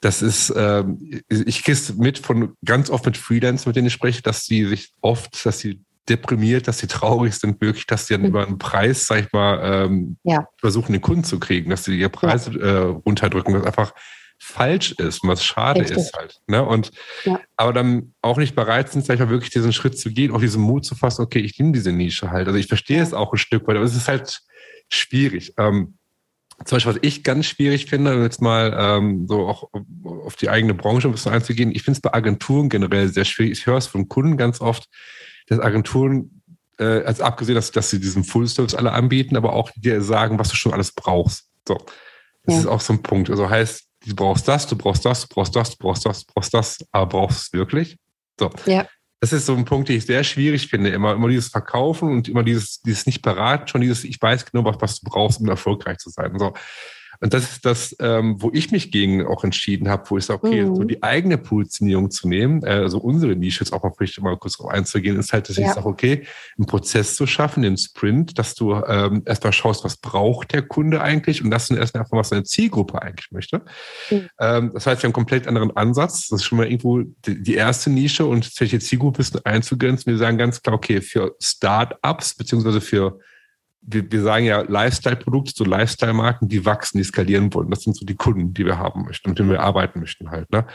das ist, äh, ich kriege es mit von ganz oft mit Freelancern, mit denen ich spreche, dass sie sich oft, dass sie deprimiert, dass sie traurig sind, wirklich, dass sie dann mhm. über einen Preis, sag ich mal, ähm, ja. versuchen, den Kunden zu kriegen, dass sie ihre Preise ja. äh, runterdrücken, was einfach falsch ist und was schade Richtig. ist halt. Ne? Und ja. aber dann auch nicht bereit sind, sag ich mal, wirklich diesen Schritt zu gehen, auch diesen Mut zu fassen, okay, ich nehme diese Nische halt. Also ich verstehe es auch ein Stück weit, aber es ist halt schwierig. Ähm, zum Beispiel, was ich ganz schwierig finde, jetzt mal ähm, so auch auf die eigene Branche ein bisschen einzugehen, ich finde es bei Agenturen generell sehr schwierig. Ich höre es von Kunden ganz oft, dass Agenturen, äh, also abgesehen, dass, dass sie diesen Full Service alle anbieten, aber auch dir sagen, was du schon alles brauchst. So. Das ja. ist auch so ein Punkt. Also heißt, du brauchst das, du brauchst das, du brauchst das, du brauchst das, du brauchst das, aber brauchst du es wirklich? So. Ja das ist so ein Punkt, den ich sehr schwierig finde. Immer, immer dieses Verkaufen und immer dieses, dieses nicht beraten, schon dieses, ich weiß genau, was, was du brauchst, um erfolgreich zu sein. So. Und das ist das, ähm, wo ich mich gegen auch entschieden habe, wo ich sage, okay, mhm. so die eigene Positionierung zu nehmen, äh, also unsere Nische jetzt auch mal vielleicht mal kurz drauf einzugehen, ist halt, dass ja. ich sage, okay, einen Prozess zu schaffen, den Sprint, dass du ähm, erstmal schaust, was braucht der Kunde eigentlich und das dann erstmal einfach, was seine Zielgruppe eigentlich möchte. Mhm. Ähm, das heißt, wir haben einen komplett anderen Ansatz. Das ist schon mal irgendwo die, die erste Nische und welche Zielgruppe ist einzugrenzen. Wir sagen ganz klar, okay, für Start-ups beziehungsweise für wir, wir sagen ja Lifestyle-Produkte, so Lifestyle-Marken, die wachsen, die skalieren wollen. Das sind so die Kunden, die wir haben möchten, mit denen wir arbeiten möchten halt. Ne?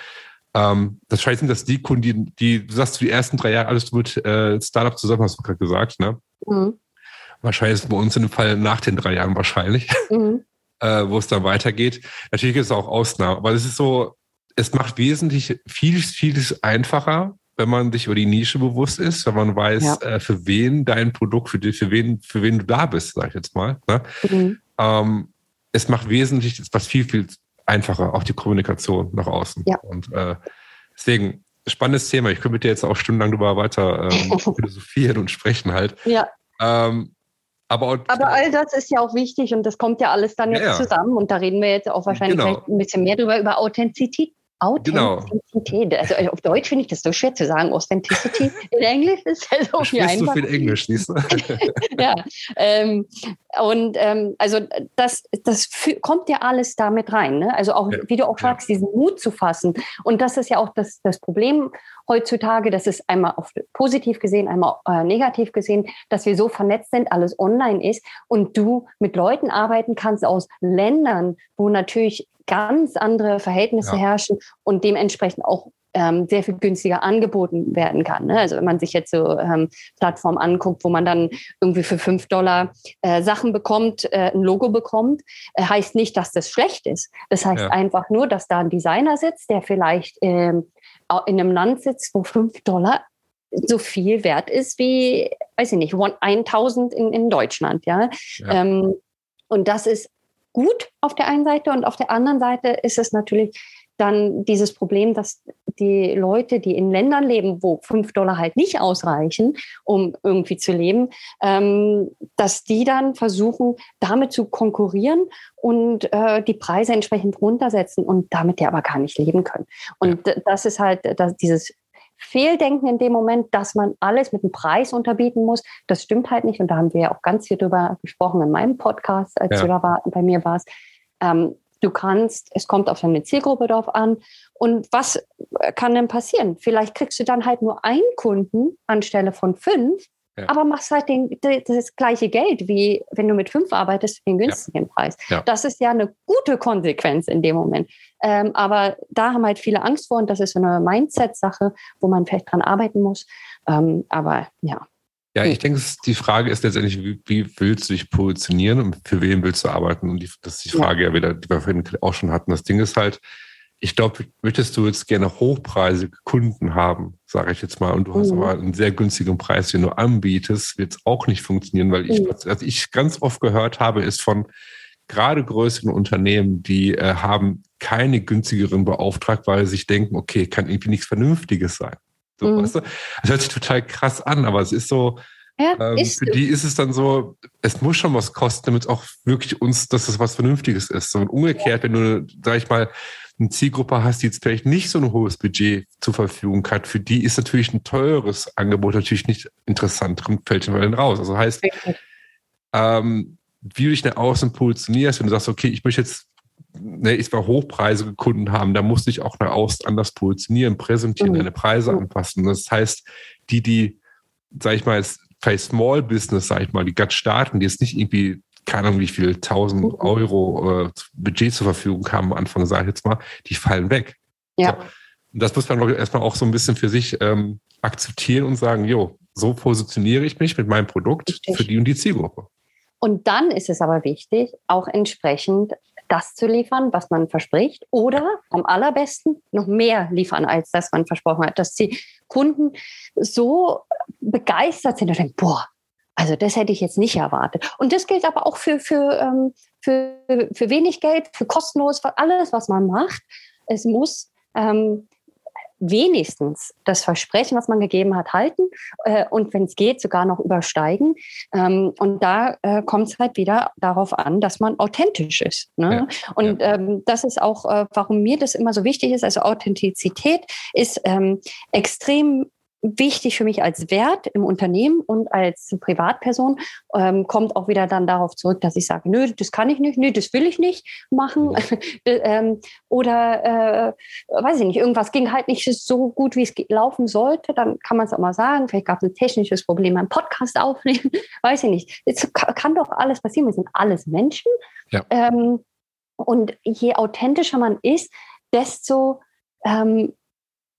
Ähm, das scheint dass die Kunden, die, die, du sagst, die ersten drei Jahre alles mit äh, Startup zusammen, hast du gerade gesagt, ne? Mhm. Wahrscheinlich ist es bei uns in dem Fall nach den drei Jahren wahrscheinlich, mhm. äh, wo es dann weitergeht. Natürlich gibt es auch Ausnahmen, aber es ist so, es macht wesentlich vieles, vieles einfacher, wenn man sich über die Nische bewusst ist, wenn man weiß, ja. äh, für wen dein Produkt, für, die, für, wen, für wen du da bist, sag ich jetzt mal. Ne? Mhm. Ähm, es macht wesentlich was viel, viel einfacher, auch die Kommunikation nach außen. Ja. Und äh, deswegen, spannendes Thema. Ich könnte mit dir jetzt auch stundenlang darüber weiter ähm, philosophieren und sprechen halt. Ja. Ähm, aber, aber, all das ist ja auch wichtig und das kommt ja alles dann jetzt ja, zusammen und da reden wir jetzt auch wahrscheinlich genau. ein bisschen mehr drüber, über Authentizität. Authentizität. Genau. Also auf Deutsch finde ich das so schwer zu sagen. Authenticity. In Englisch ist es so viel einfacher. Du viel Englisch, siehst du? ja. Ähm, und ähm, also das, das kommt ja alles damit rein. Ne? Also auch, ja. wie du auch sagst, ja. diesen Mut zu fassen. Und das ist ja auch das, das Problem heutzutage. Das ist einmal auf positiv gesehen, einmal äh, negativ gesehen, dass wir so vernetzt sind, alles online ist und du mit Leuten arbeiten kannst aus Ländern, wo natürlich ganz andere Verhältnisse ja. herrschen und dementsprechend auch ähm, sehr viel günstiger angeboten werden kann. Ne? Also wenn man sich jetzt so ähm, Plattformen anguckt, wo man dann irgendwie für fünf Dollar äh, Sachen bekommt, äh, ein Logo bekommt, äh, heißt nicht, dass das schlecht ist. Das heißt ja. einfach nur, dass da ein Designer sitzt, der vielleicht ähm, in einem Land sitzt, wo fünf Dollar so viel wert ist wie, weiß ich nicht, 1000 in, in Deutschland. Ja. ja. Ähm, und das ist gut auf der einen Seite und auf der anderen Seite ist es natürlich dann dieses Problem, dass die Leute, die in Ländern leben, wo fünf Dollar halt nicht ausreichen, um irgendwie zu leben, ähm, dass die dann versuchen, damit zu konkurrieren und äh, die Preise entsprechend runtersetzen und damit ja aber gar nicht leben können. Und das ist halt das, dieses Fehldenken in dem Moment, dass man alles mit dem Preis unterbieten muss. Das stimmt halt nicht. Und da haben wir ja auch ganz viel drüber gesprochen in meinem Podcast, als ja. du da war, bei mir warst. Ähm, du kannst, es kommt auf deine Zielgruppe drauf an. Und was kann denn passieren? Vielleicht kriegst du dann halt nur einen Kunden anstelle von fünf ja. aber machst halt den, das gleiche Geld, wie wenn du mit fünf arbeitest für den günstigen ja. Preis. Ja. Das ist ja eine gute Konsequenz in dem Moment. Ähm, aber da haben halt viele Angst vor und das ist so eine Mindset-Sache, wo man vielleicht dran arbeiten muss. Ähm, aber ja. Ja, ich denke, die Frage ist letztendlich, wie, wie, willst du dich positionieren und für wen willst du arbeiten? Und die, das ist die Frage ja, wieder, die wir vorhin auch schon hatten. Das Ding ist halt, ich glaube, möchtest du jetzt gerne hochpreisige Kunden haben, sage ich jetzt mal, und du hast mhm. aber einen sehr günstigen Preis, den du anbietest, wird es auch nicht funktionieren, weil ich, mhm. was ich ganz oft gehört habe, ist von gerade größeren Unternehmen, die äh, haben keine günstigeren beauftragt, weil sie sich denken, okay, kann irgendwie nichts Vernünftiges sein. So, mhm. weißt du? Das hört sich total krass an, aber es ist so, ja, ähm, für die ist es dann so, es muss schon was kosten, damit es auch wirklich uns, dass es was Vernünftiges ist. Und umgekehrt, wenn du, sag ich mal, eine Zielgruppe hast, die jetzt vielleicht nicht so ein hohes Budget zur Verfügung hat, für die ist natürlich ein teures Angebot natürlich nicht interessant, kommt fällt schon mal raus. Also heißt, ähm, wie du dich nach außen positionierst, wenn du sagst, okay, ich möchte jetzt ne, ich war hochpreisige Kunden haben, da musste ich auch nach außen anders positionieren, präsentieren, mhm. deine Preise mhm. anpassen. Das heißt, die, die, sag ich mal, vielleicht Small Business, sag ich mal, die gerade starten, die jetzt nicht irgendwie keine Ahnung, wie viel 1000 mhm. Euro äh, Budget zur Verfügung haben am Anfang, sage ich jetzt mal, die fallen weg. Ja. So. Und das muss man ich, erstmal auch so ein bisschen für sich ähm, akzeptieren und sagen, jo, so positioniere ich mich mit meinem Produkt Richtig. für die und die Zielgruppe. Und dann ist es aber wichtig, auch entsprechend das zu liefern, was man verspricht, oder am allerbesten noch mehr liefern, als das man versprochen hat, dass die Kunden so begeistert sind und denken, boah, also das hätte ich jetzt nicht erwartet. Und das gilt aber auch für, für, ähm, für, für wenig Geld, für kostenlos, für alles, was man macht. Es muss ähm, wenigstens das Versprechen, was man gegeben hat, halten äh, und wenn es geht, sogar noch übersteigen. Ähm, und da äh, kommt es halt wieder darauf an, dass man authentisch ist. Ne? Ja, und ja. Ähm, das ist auch, äh, warum mir das immer so wichtig ist. Also Authentizität ist ähm, extrem wichtig für mich als Wert im Unternehmen und als Privatperson, ähm, kommt auch wieder dann darauf zurück, dass ich sage, nö, das kann ich nicht, nö, das will ich nicht machen. ähm, oder äh, weiß ich nicht, irgendwas ging halt nicht so gut, wie es laufen sollte, dann kann man es auch mal sagen. Vielleicht gab es ein technisches Problem beim Podcast aufnehmen, weiß ich nicht. Es kann doch alles passieren, wir sind alles Menschen. Ja. Ähm, und je authentischer man ist, desto ähm,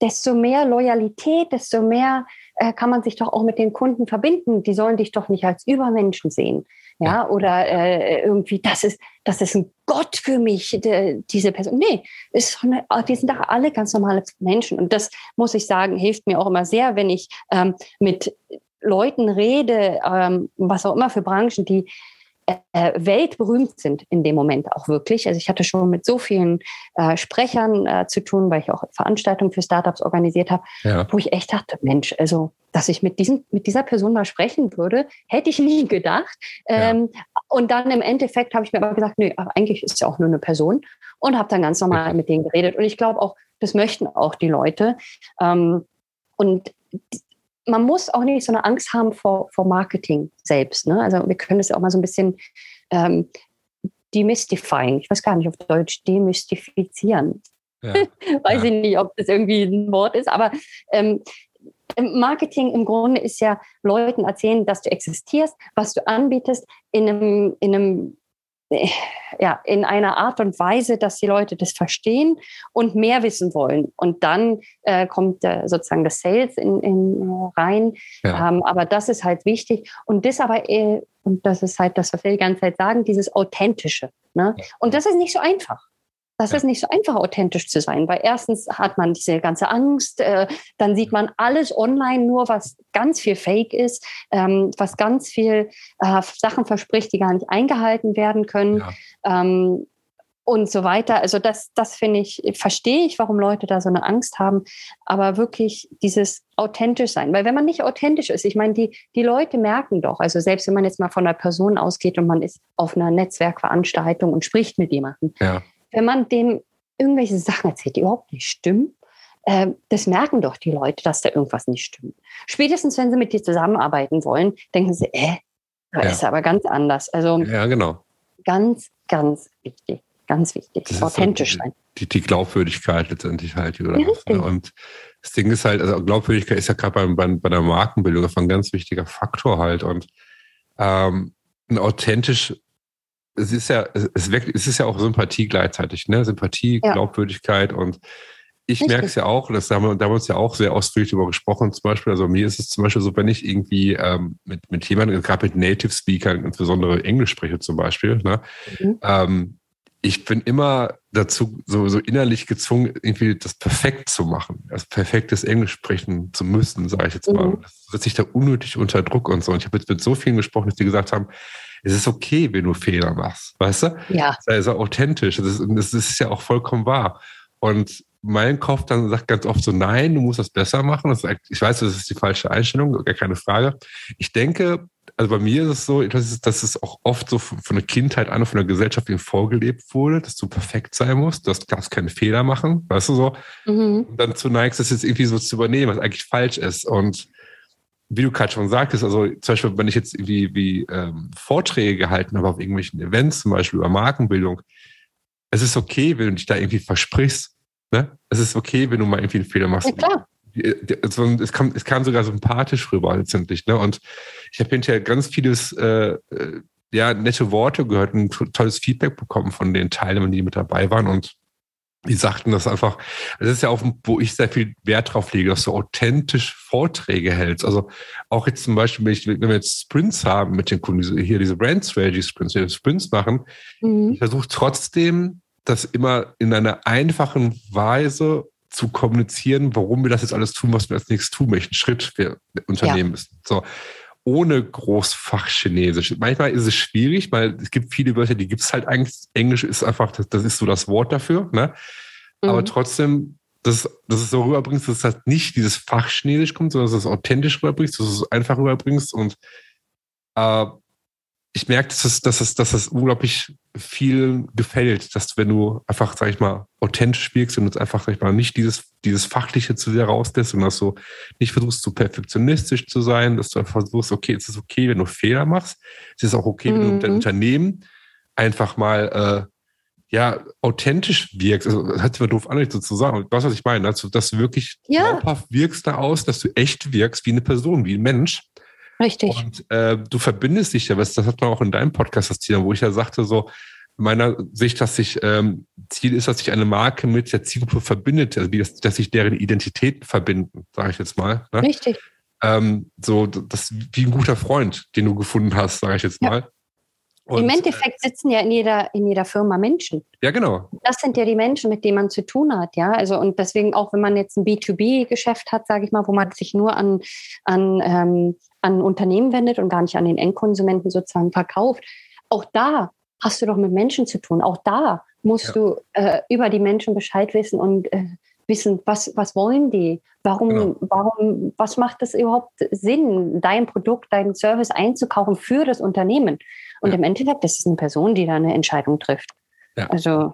desto mehr Loyalität, desto mehr äh, kann man sich doch auch mit den Kunden verbinden. Die sollen dich doch nicht als Übermenschen sehen. Ja, oder äh, irgendwie, das ist, das ist ein Gott für mich, de, diese Person. Nee, ist eine, die sind doch alle ganz normale Menschen. Und das muss ich sagen, hilft mir auch immer sehr, wenn ich ähm, mit Leuten rede, ähm, was auch immer für Branchen, die äh, weltberühmt sind in dem Moment auch wirklich. Also ich hatte schon mit so vielen äh, Sprechern äh, zu tun, weil ich auch Veranstaltungen für Startups organisiert habe, ja. wo ich echt dachte, Mensch, also dass ich mit, diesem, mit dieser Person mal sprechen würde, hätte ich nie gedacht. Ähm, ja. Und dann im Endeffekt habe ich mir aber gesagt, nö, eigentlich ist es ja auch nur eine Person und habe dann ganz normal ja. mit denen geredet. Und ich glaube auch, das möchten auch die Leute. Ähm, und man muss auch nicht so eine Angst haben vor, vor Marketing selbst. Ne? Also wir können es auch mal so ein bisschen ähm, demystifying. Ich weiß gar nicht auf Deutsch, demystifizieren. Ja. weiß ja. ich nicht, ob das irgendwie ein Wort ist, aber ähm, Marketing im Grunde ist ja Leuten erzählen, dass du existierst, was du anbietest, in einem, in einem ja, in einer Art und Weise, dass die Leute das verstehen und mehr wissen wollen. Und dann äh, kommt äh, sozusagen das Sales in, in äh, rein. Ja. Ähm, aber das ist halt wichtig. Und das aber, äh, und das ist halt das, was wir die ganze Zeit sagen, dieses Authentische. Ne? Und das ist nicht so einfach. Das ja. ist nicht so einfach, authentisch zu sein, weil erstens hat man diese ganze Angst, äh, dann sieht man alles online nur, was ganz viel Fake ist, ähm, was ganz viel äh, Sachen verspricht, die gar nicht eingehalten werden können. Ja. Ähm, und so weiter. Also das, das finde ich, verstehe ich, warum Leute da so eine Angst haben, aber wirklich dieses authentisch sein. Weil wenn man nicht authentisch ist, ich meine, die, die Leute merken doch, also selbst wenn man jetzt mal von einer Person ausgeht und man ist auf einer Netzwerkveranstaltung und spricht mit jemandem, ja wenn man dem irgendwelche Sachen erzählt, die überhaupt nicht stimmen, äh, das merken doch die Leute, dass da irgendwas nicht stimmt. Spätestens, wenn sie mit dir zusammenarbeiten wollen, denken sie, äh, das ja. ist aber ganz anders. Also ja, genau. Ganz, ganz wichtig. Ganz wichtig. Das authentisch sein. Die, die, Glaubwürdigkeit letztendlich halt. Ja, ne? Und das Ding ist halt, also Glaubwürdigkeit ist ja gerade bei, bei, bei der Markenbildung ein ganz wichtiger Faktor halt. Und ähm, authentisch, es ist ja, es, wirkt, es ist ja auch Sympathie gleichzeitig, ne? Sympathie, ja. Glaubwürdigkeit und ich merke es ja auch, das haben wir, da haben wir uns ja auch sehr ausführlich darüber gesprochen, zum Beispiel, also mir ist es zum Beispiel so, wenn ich irgendwie ähm, mit, mit jemandem, gerade mit Native Speakern, insbesondere Englisch spreche zum Beispiel, ne, mhm. ähm, ich bin immer dazu so, so innerlich gezwungen, irgendwie das perfekt zu machen, also perfektes Englisch sprechen zu müssen, sage ich jetzt mal. Mhm. Das setzt sich da unnötig unter Druck und so. Und ich habe jetzt mit so vielen gesprochen, dass die gesagt haben, es ist okay, wenn du Fehler machst, weißt du? Ja. Sei so authentisch. Das ist, das ist ja auch vollkommen wahr. Und mein Kopf dann sagt ganz oft so, nein, du musst das besser machen. Das ist, ich weiß, das ist die falsche Einstellung, gar keine Frage. Ich denke, also bei mir ist es so, dass es, dass es auch oft so von der Kindheit an und von der Gesellschaft eben vorgelebt wurde, dass du perfekt sein musst, du darfst keine Fehler machen, weißt du so. Mhm. Und dann zu neigst, das jetzt irgendwie so zu übernehmen, was eigentlich falsch ist. Und wie du gerade schon sagtest, also zum Beispiel, wenn ich jetzt irgendwie wie ähm, Vorträge gehalten habe auf irgendwelchen Events, zum Beispiel über Markenbildung, es ist okay, wenn du dich da irgendwie versprichst. Ne? Es ist okay, wenn du mal irgendwie einen Fehler machst. Ja, klar. Also, es, kam, es kam sogar sympathisch rüber letztendlich. Ne? Und ich habe hinterher ganz vieles, äh, äh, ja, nette Worte gehört, ein tolles Feedback bekommen von den Teilnehmern, die mit dabei waren. Und die sagten das einfach, das ist ja auch, wo ich sehr viel Wert drauf lege, dass du authentisch Vorträge hältst. Also auch jetzt zum Beispiel, wenn, ich, wenn wir jetzt Sprints haben mit den Kunden, hier diese Brand Strategy Sprints, die Sprints machen, mhm. ich versuche trotzdem, das immer in einer einfachen Weise zu kommunizieren, warum wir das jetzt alles tun, was wir als nächstes tun, welchen Schritt wir unternehmen ja. müssen. So ohne Großfachchinesisch. Manchmal ist es schwierig, weil es gibt viele Wörter, die gibt es halt eigentlich. Englisch ist einfach, das, das ist so das Wort dafür. Ne? Mhm. Aber trotzdem, dass, dass es so rüberbringst, dass es halt nicht dieses Fachchinesisch kommt, sondern dass es authentisch rüberbringst, dass es einfach rüberbringst und äh, ich merke, dass es, dass, es, dass es unglaublich viel gefällt, dass wenn du einfach, sag ich mal, authentisch wirkst und jetzt einfach, sag ich mal, nicht dieses, dieses Fachliche zu dir rauslässt und dass du nicht versuchst, zu perfektionistisch zu sein, dass du einfach versuchst, okay, es ist okay, wenn du Fehler machst, es ist auch okay, mhm. wenn du mit deinem mhm. Unternehmen einfach mal, äh, ja, authentisch wirkst. Also, das hört sich mal doof an, so zu sagen. Das, was ich meine, also, dass du wirklich ja. glaubhaft wirkst da aus, dass du echt wirkst wie eine Person, wie ein Mensch. Richtig. Und äh, du verbindest dich ja, das hat man auch in deinem Podcast, das Thema, wo ich ja sagte, so, meiner Sicht, dass sich ähm, Ziel ist, dass sich eine Marke mit der Zielgruppe verbindet, also dass, dass sich deren Identitäten verbinden, sage ich jetzt mal. Ne? Richtig. Ähm, so, das wie ein guter Freund, den du gefunden hast, sage ich jetzt ja. mal. Und, Im Endeffekt sitzen ja in jeder, in jeder Firma Menschen. Ja, genau. Das sind ja die Menschen, mit denen man zu tun hat, ja. Also und deswegen auch, wenn man jetzt ein B2B-Geschäft hat, sage ich mal, wo man sich nur an, an, ähm, an Unternehmen wendet und gar nicht an den Endkonsumenten sozusagen verkauft, auch da hast du doch mit Menschen zu tun. Auch da musst ja. du äh, über die Menschen Bescheid wissen und äh, wissen, was, was wollen die? Warum, genau. warum, was macht es überhaupt Sinn, dein Produkt, deinen Service einzukaufen für das Unternehmen? Und ja. im Endeffekt, das ist eine Person, die da eine Entscheidung trifft. Ja. Also,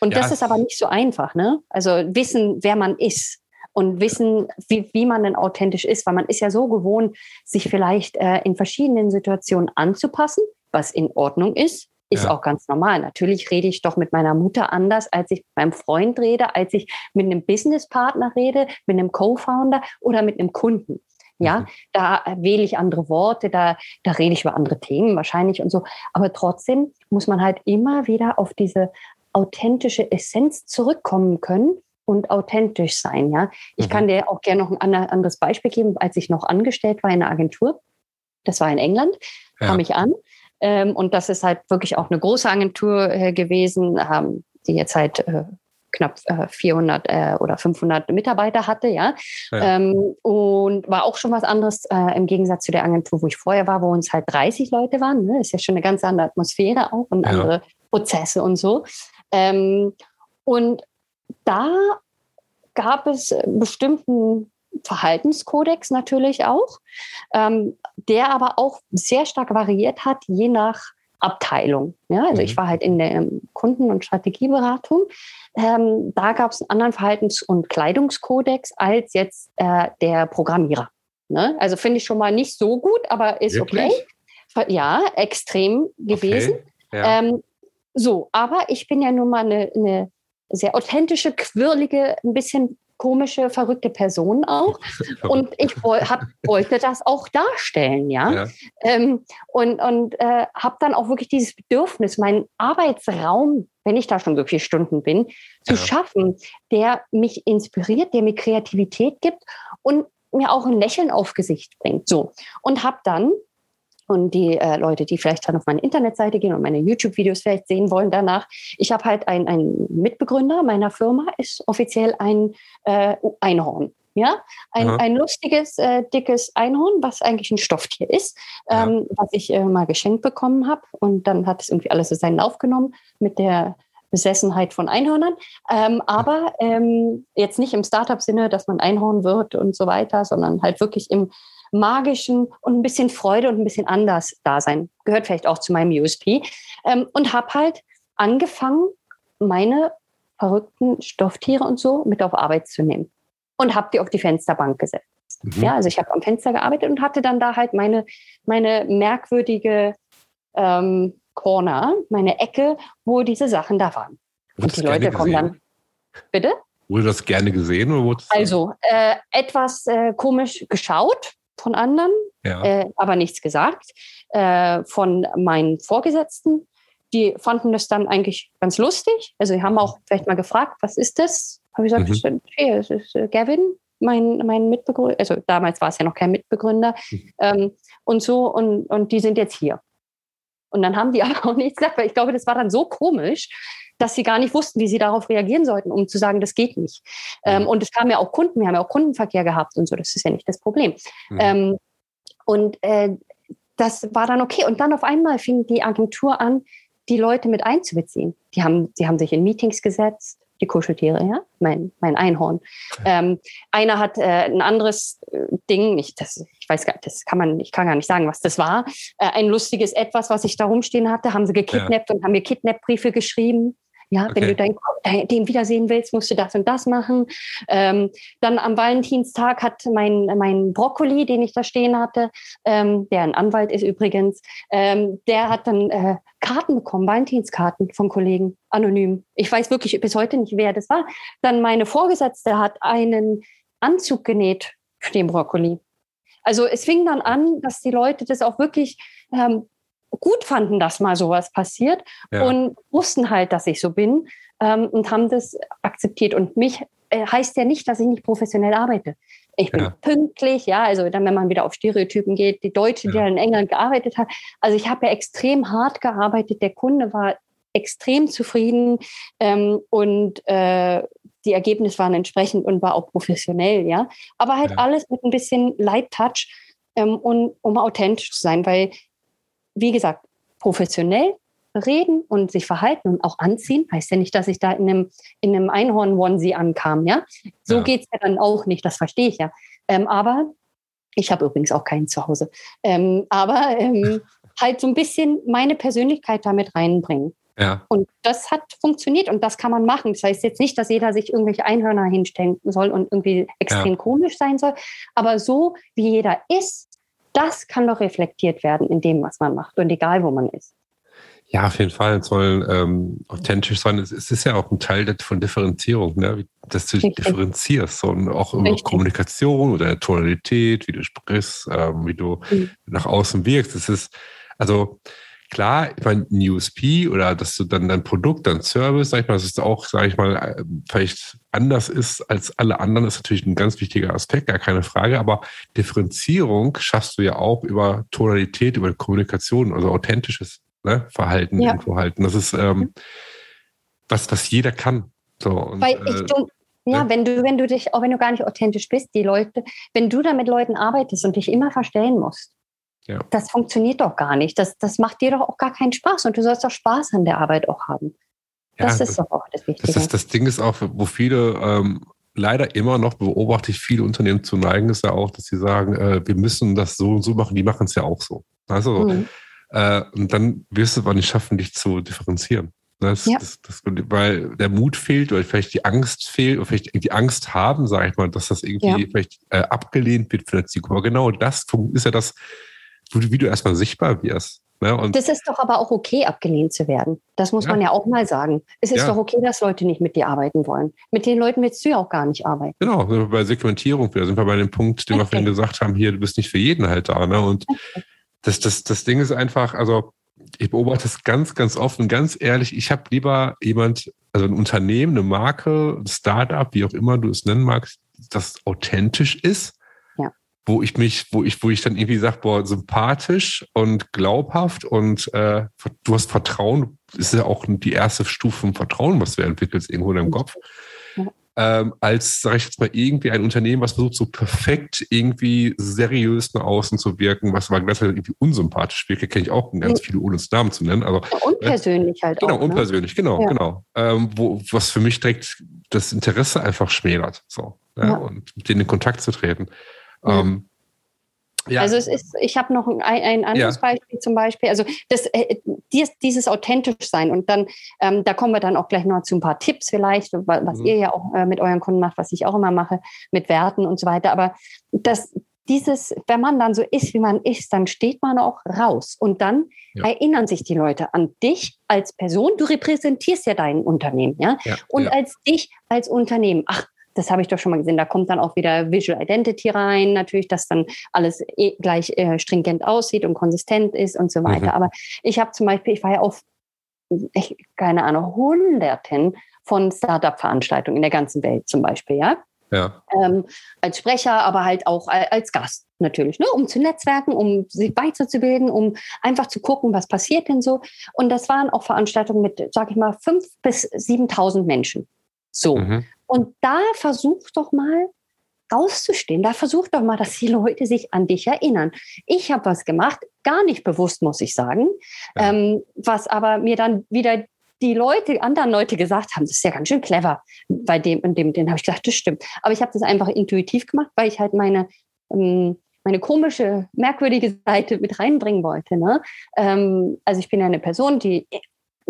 und das ist aber nicht so einfach, ne? Also wissen, wer man ist und wissen, wie, wie man denn authentisch ist, weil man ist ja so gewohnt, sich vielleicht äh, in verschiedenen Situationen anzupassen, was in Ordnung ist, ist ja. auch ganz normal. Natürlich rede ich doch mit meiner Mutter anders, als ich mit meinem Freund rede, als ich mit einem Businesspartner rede, mit einem Co-Founder oder mit einem Kunden. Ja, mhm. da wähle ich andere Worte, da, da rede ich über andere Themen wahrscheinlich und so. Aber trotzdem muss man halt immer wieder auf diese authentische Essenz zurückkommen können und authentisch sein. Ja, ich mhm. kann dir auch gerne noch ein anderes Beispiel geben, als ich noch angestellt war in einer Agentur. Das war in England, ja. kam ich an. Ähm, und das ist halt wirklich auch eine große Agentur äh, gewesen, ähm, die jetzt halt äh, knapp äh, 400 äh, oder 500 Mitarbeiter hatte, ja. ja. Ähm, und war auch schon was anderes äh, im Gegensatz zu der Agentur, wo ich vorher war, wo uns halt 30 Leute waren. Ne? Ist ja schon eine ganz andere Atmosphäre auch und ja. andere Prozesse und so. Ähm, und da gab es bestimmten Verhaltenskodex natürlich auch, ähm, der aber auch sehr stark variiert hat, je nach Abteilung. Ja, also mhm. ich war halt in der Kunden- und Strategieberatung. Ähm, da gab es einen anderen Verhaltens- und Kleidungskodex als jetzt äh, der Programmierer. Ne? Also finde ich schon mal nicht so gut, aber ist Wirklich? okay. Ja, extrem gewesen. Okay. Ja. Ähm, so, aber ich bin ja nun mal eine, eine sehr authentische, quirlige, ein bisschen komische, verrückte Person auch. und ich hab, wollte das auch darstellen, ja. ja. Ähm, und und äh, habe dann auch wirklich dieses Bedürfnis, meinen Arbeitsraum, wenn ich da schon so viele Stunden bin, zu ja. schaffen, der mich inspiriert, der mir Kreativität gibt und mir auch ein Lächeln auf Gesicht bringt. So. Und habe dann und die äh, Leute, die vielleicht dann auf meine Internetseite gehen und meine YouTube-Videos vielleicht sehen wollen danach. Ich habe halt einen Mitbegründer meiner Firma, ist offiziell ein äh, Einhorn. Ja, ein, ein lustiges, äh, dickes Einhorn, was eigentlich ein Stofftier ist, ähm, ja. was ich äh, mal geschenkt bekommen habe. Und dann hat es irgendwie alles so seinen Lauf genommen mit der Besessenheit von Einhörnern. Ähm, aber ähm, jetzt nicht im Startup-Sinne, dass man Einhorn wird und so weiter, sondern halt wirklich im magischen und ein bisschen Freude und ein bisschen anders da sein. Gehört vielleicht auch zu meinem USP. Ähm, und habe halt angefangen, meine verrückten Stofftiere und so mit auf Arbeit zu nehmen. Und habe die auf die Fensterbank gesetzt. Mhm. Ja, also ich habe am Fenster gearbeitet und hatte dann da halt meine, meine merkwürdige ähm, Corner, meine Ecke, wo diese Sachen da waren. und die Leute kommen dann. Bitte? Wurde das gerne gesehen? Oder also, äh, etwas äh, komisch geschaut, von anderen, ja. äh, aber nichts gesagt. Äh, von meinen Vorgesetzten, die fanden das dann eigentlich ganz lustig. Also die haben auch vielleicht mal gefragt, was ist das? Habe ich gesagt, mhm. hey, das ist äh, Gavin, mein, mein Mitbegründer. Also damals war es ja noch kein Mitbegründer. Mhm. Ähm, und so, und, und die sind jetzt hier. Und dann haben die aber auch nichts gesagt, weil ich glaube, das war dann so komisch, dass sie gar nicht wussten, wie sie darauf reagieren sollten, um zu sagen, das geht nicht. Ähm, mhm. und es kamen ja auch Kunden, wir haben ja auch Kundenverkehr gehabt und so, das ist ja nicht das Problem. Mhm. Ähm, und äh, das war dann okay. Und dann auf einmal fing die Agentur an, die Leute mit einzubeziehen. Die haben, sie haben sich in Meetings gesetzt, die Kuscheltiere, ja, mein, mein Einhorn. Ähm, einer hat äh, ein anderes äh, Ding, ich, das, ich weiß gar nicht, das kann man, ich kann gar nicht sagen, was das war. Äh, ein lustiges Etwas, was ich da rumstehen hatte, haben sie gekidnappt ja. und haben mir Kidnap-Briefe geschrieben. Ja, okay. wenn du dein, dein, den wiedersehen willst, musst du das und das machen. Ähm, dann am Valentinstag hat mein, mein Brokkoli, den ich da stehen hatte, ähm, der ein Anwalt ist übrigens, ähm, der hat dann äh, Karten bekommen, Valentinskarten von Kollegen, anonym. Ich weiß wirklich bis heute nicht, wer das war. Dann meine Vorgesetzte hat einen Anzug genäht für den Brokkoli. Also es fing dann an, dass die Leute das auch wirklich ähm, gut fanden, dass mal sowas passiert ja. und wussten halt, dass ich so bin ähm, und haben das akzeptiert. Und mich äh, heißt ja nicht, dass ich nicht professionell arbeite. Ich bin ja. pünktlich, ja, also dann, wenn man wieder auf Stereotypen geht, die Deutsche, ja. die in England gearbeitet hat. Also ich habe ja extrem hart gearbeitet. Der Kunde war extrem zufrieden ähm, und äh, die Ergebnisse waren entsprechend und war auch professionell, ja. Aber halt alles mit ein bisschen Light Touch ähm, und um authentisch zu sein, weil wie gesagt, professionell reden und sich verhalten und auch anziehen. Heißt ja nicht, dass ich da in einem, in einem Einhorn-Onesie ankam. Ja? So ja. geht es ja dann auch nicht, das verstehe ich ja. Ähm, aber ich habe übrigens auch keinen zu Hause. Ähm, aber ähm, halt so ein bisschen meine Persönlichkeit damit reinbringen. Ja. Und das hat funktioniert und das kann man machen. Das heißt jetzt nicht, dass jeder sich irgendwelche Einhörner hinstellen soll und irgendwie extrem ja. komisch sein soll, aber so wie jeder ist, das kann doch reflektiert werden in dem, was man macht und egal, wo man ist. Ja, auf jeden Fall. Es soll ähm, authentisch sein. Es, ist ja auch ein Teil von Differenzierung, ne? dass du Richtig. differenzierst und auch in Kommunikation oder Tonalität, wie du sprichst, ähm, wie du mhm. nach außen wirkst. Es ist, also klar, ich meine, ein USP oder dass du dann dein Produkt, dein Service, sag ich mal, dass es auch, sag ich mal, äh, vielleicht anders ist als alle anderen, ist natürlich ein ganz wichtiger Aspekt, gar keine Frage. Aber Differenzierung schaffst du ja auch über Tonalität, über Kommunikation, also authentisches ne, Verhalten, ja. Infohalten. Das ist ähm, was, was jeder kann. So, und, Weil ich, äh, ja, ne? wenn du, wenn du dich, auch wenn du gar nicht authentisch bist, die Leute, wenn du da mit Leuten arbeitest und dich immer verstellen musst, ja. Das funktioniert doch gar nicht. Das, das macht dir doch auch gar keinen Spaß und du sollst doch Spaß an der Arbeit auch haben. Das ja, ist doch auch das Wichtige. Das, ist, das Ding ist auch, wo viele ähm, leider immer noch beobachte ich viele Unternehmen zu neigen, ist ja auch, dass sie sagen, äh, wir müssen das so und so machen, die machen es ja auch so. Also mhm. Äh, und dann wirst du aber nicht schaffen, dich zu differenzieren. Das, ja. das, das, weil der Mut fehlt oder vielleicht die Angst fehlt oder vielleicht die Angst haben, sage ich mal, dass das irgendwie ja. vielleicht äh, abgelehnt wird von der Zielgruppe. Aber genau das ist ja das, wie du erstmal sichtbar wirst. Ne? Und das ist doch aber auch okay, abgelehnt zu werden. Das muss ja. man ja auch mal sagen. Es ist ja. doch okay, dass Leute nicht mit dir arbeiten wollen. Mit den Leuten willst du ja auch gar nicht arbeiten. Genau, bei Segmentierung wieder sind wir bei dem Punkt, den okay. wir vorhin gesagt haben, hier, du bist nicht für jeden halt da. Ne? Und okay. das, das, das Ding ist einfach, also ich beobachte es ganz, ganz offen, ganz ehrlich. Ich habe lieber jemand, also ein Unternehmen, eine Marke, ein Startup, wie auch immer du es nennen magst, das authentisch ist. Wo ich mich, wo ich, wo ich dann irgendwie sage, boah, sympathisch und glaubhaft und äh, du hast Vertrauen, ist ja auch die erste Stufe vom Vertrauen, was du entwickelst irgendwo in deinem Kopf ähm, als, sage ich jetzt mal, irgendwie ein Unternehmen, was versucht, so perfekt irgendwie seriös nach außen zu wirken, was aber gleichzeitig irgendwie unsympathisch wirkt, kenne ich auch ganz viele, ohne es Namen zu nennen. Also, ja, unpersönlich halt genau, auch. Genau, unpersönlich, genau, ja. genau. Ähm, wo, was für mich direkt das Interesse einfach schmälert, so, ja, ja. und mit denen in Kontakt zu treten. Ähm, ja. Also es ist, ich habe noch ein, ein anderes ja. Beispiel zum Beispiel, also das, äh, dies, dieses authentisch sein und dann, ähm, da kommen wir dann auch gleich noch zu ein paar Tipps vielleicht, was mhm. ihr ja auch äh, mit euren Kunden macht, was ich auch immer mache, mit Werten und so weiter. Aber das, dieses, wenn man dann so ist, wie man ist, dann steht man auch raus und dann ja. erinnern sich die Leute an dich als Person. Du repräsentierst ja dein Unternehmen, ja, ja und als dich als Unternehmen. Ach, das habe ich doch schon mal gesehen. Da kommt dann auch wieder Visual Identity rein, natürlich, dass dann alles eh gleich äh, stringent aussieht und konsistent ist und so weiter. Mhm. Aber ich habe zum Beispiel, ich war ja auf, ich, keine Ahnung, Hunderten von Startup-Veranstaltungen in der ganzen Welt zum Beispiel, ja. Ja. Ähm, als Sprecher, aber halt auch als Gast natürlich, ne? um zu netzwerken, um sich weiterzubilden, um einfach zu gucken, was passiert denn so. Und das waren auch Veranstaltungen mit, sag ich mal, fünf bis 7.000 Menschen. So. Mhm. Und da versuch doch mal rauszustehen. Da versuch doch mal, dass die Leute sich an dich erinnern. Ich habe was gemacht, gar nicht bewusst, muss ich sagen, ja. ähm, was aber mir dann wieder die Leute, anderen Leute gesagt haben, das ist ja ganz schön clever. Bei dem und dem, den habe ich gedacht, das stimmt. Aber ich habe das einfach intuitiv gemacht, weil ich halt meine ähm, meine komische, merkwürdige Seite mit reinbringen wollte. Ne? Ähm, also ich bin ja eine Person, die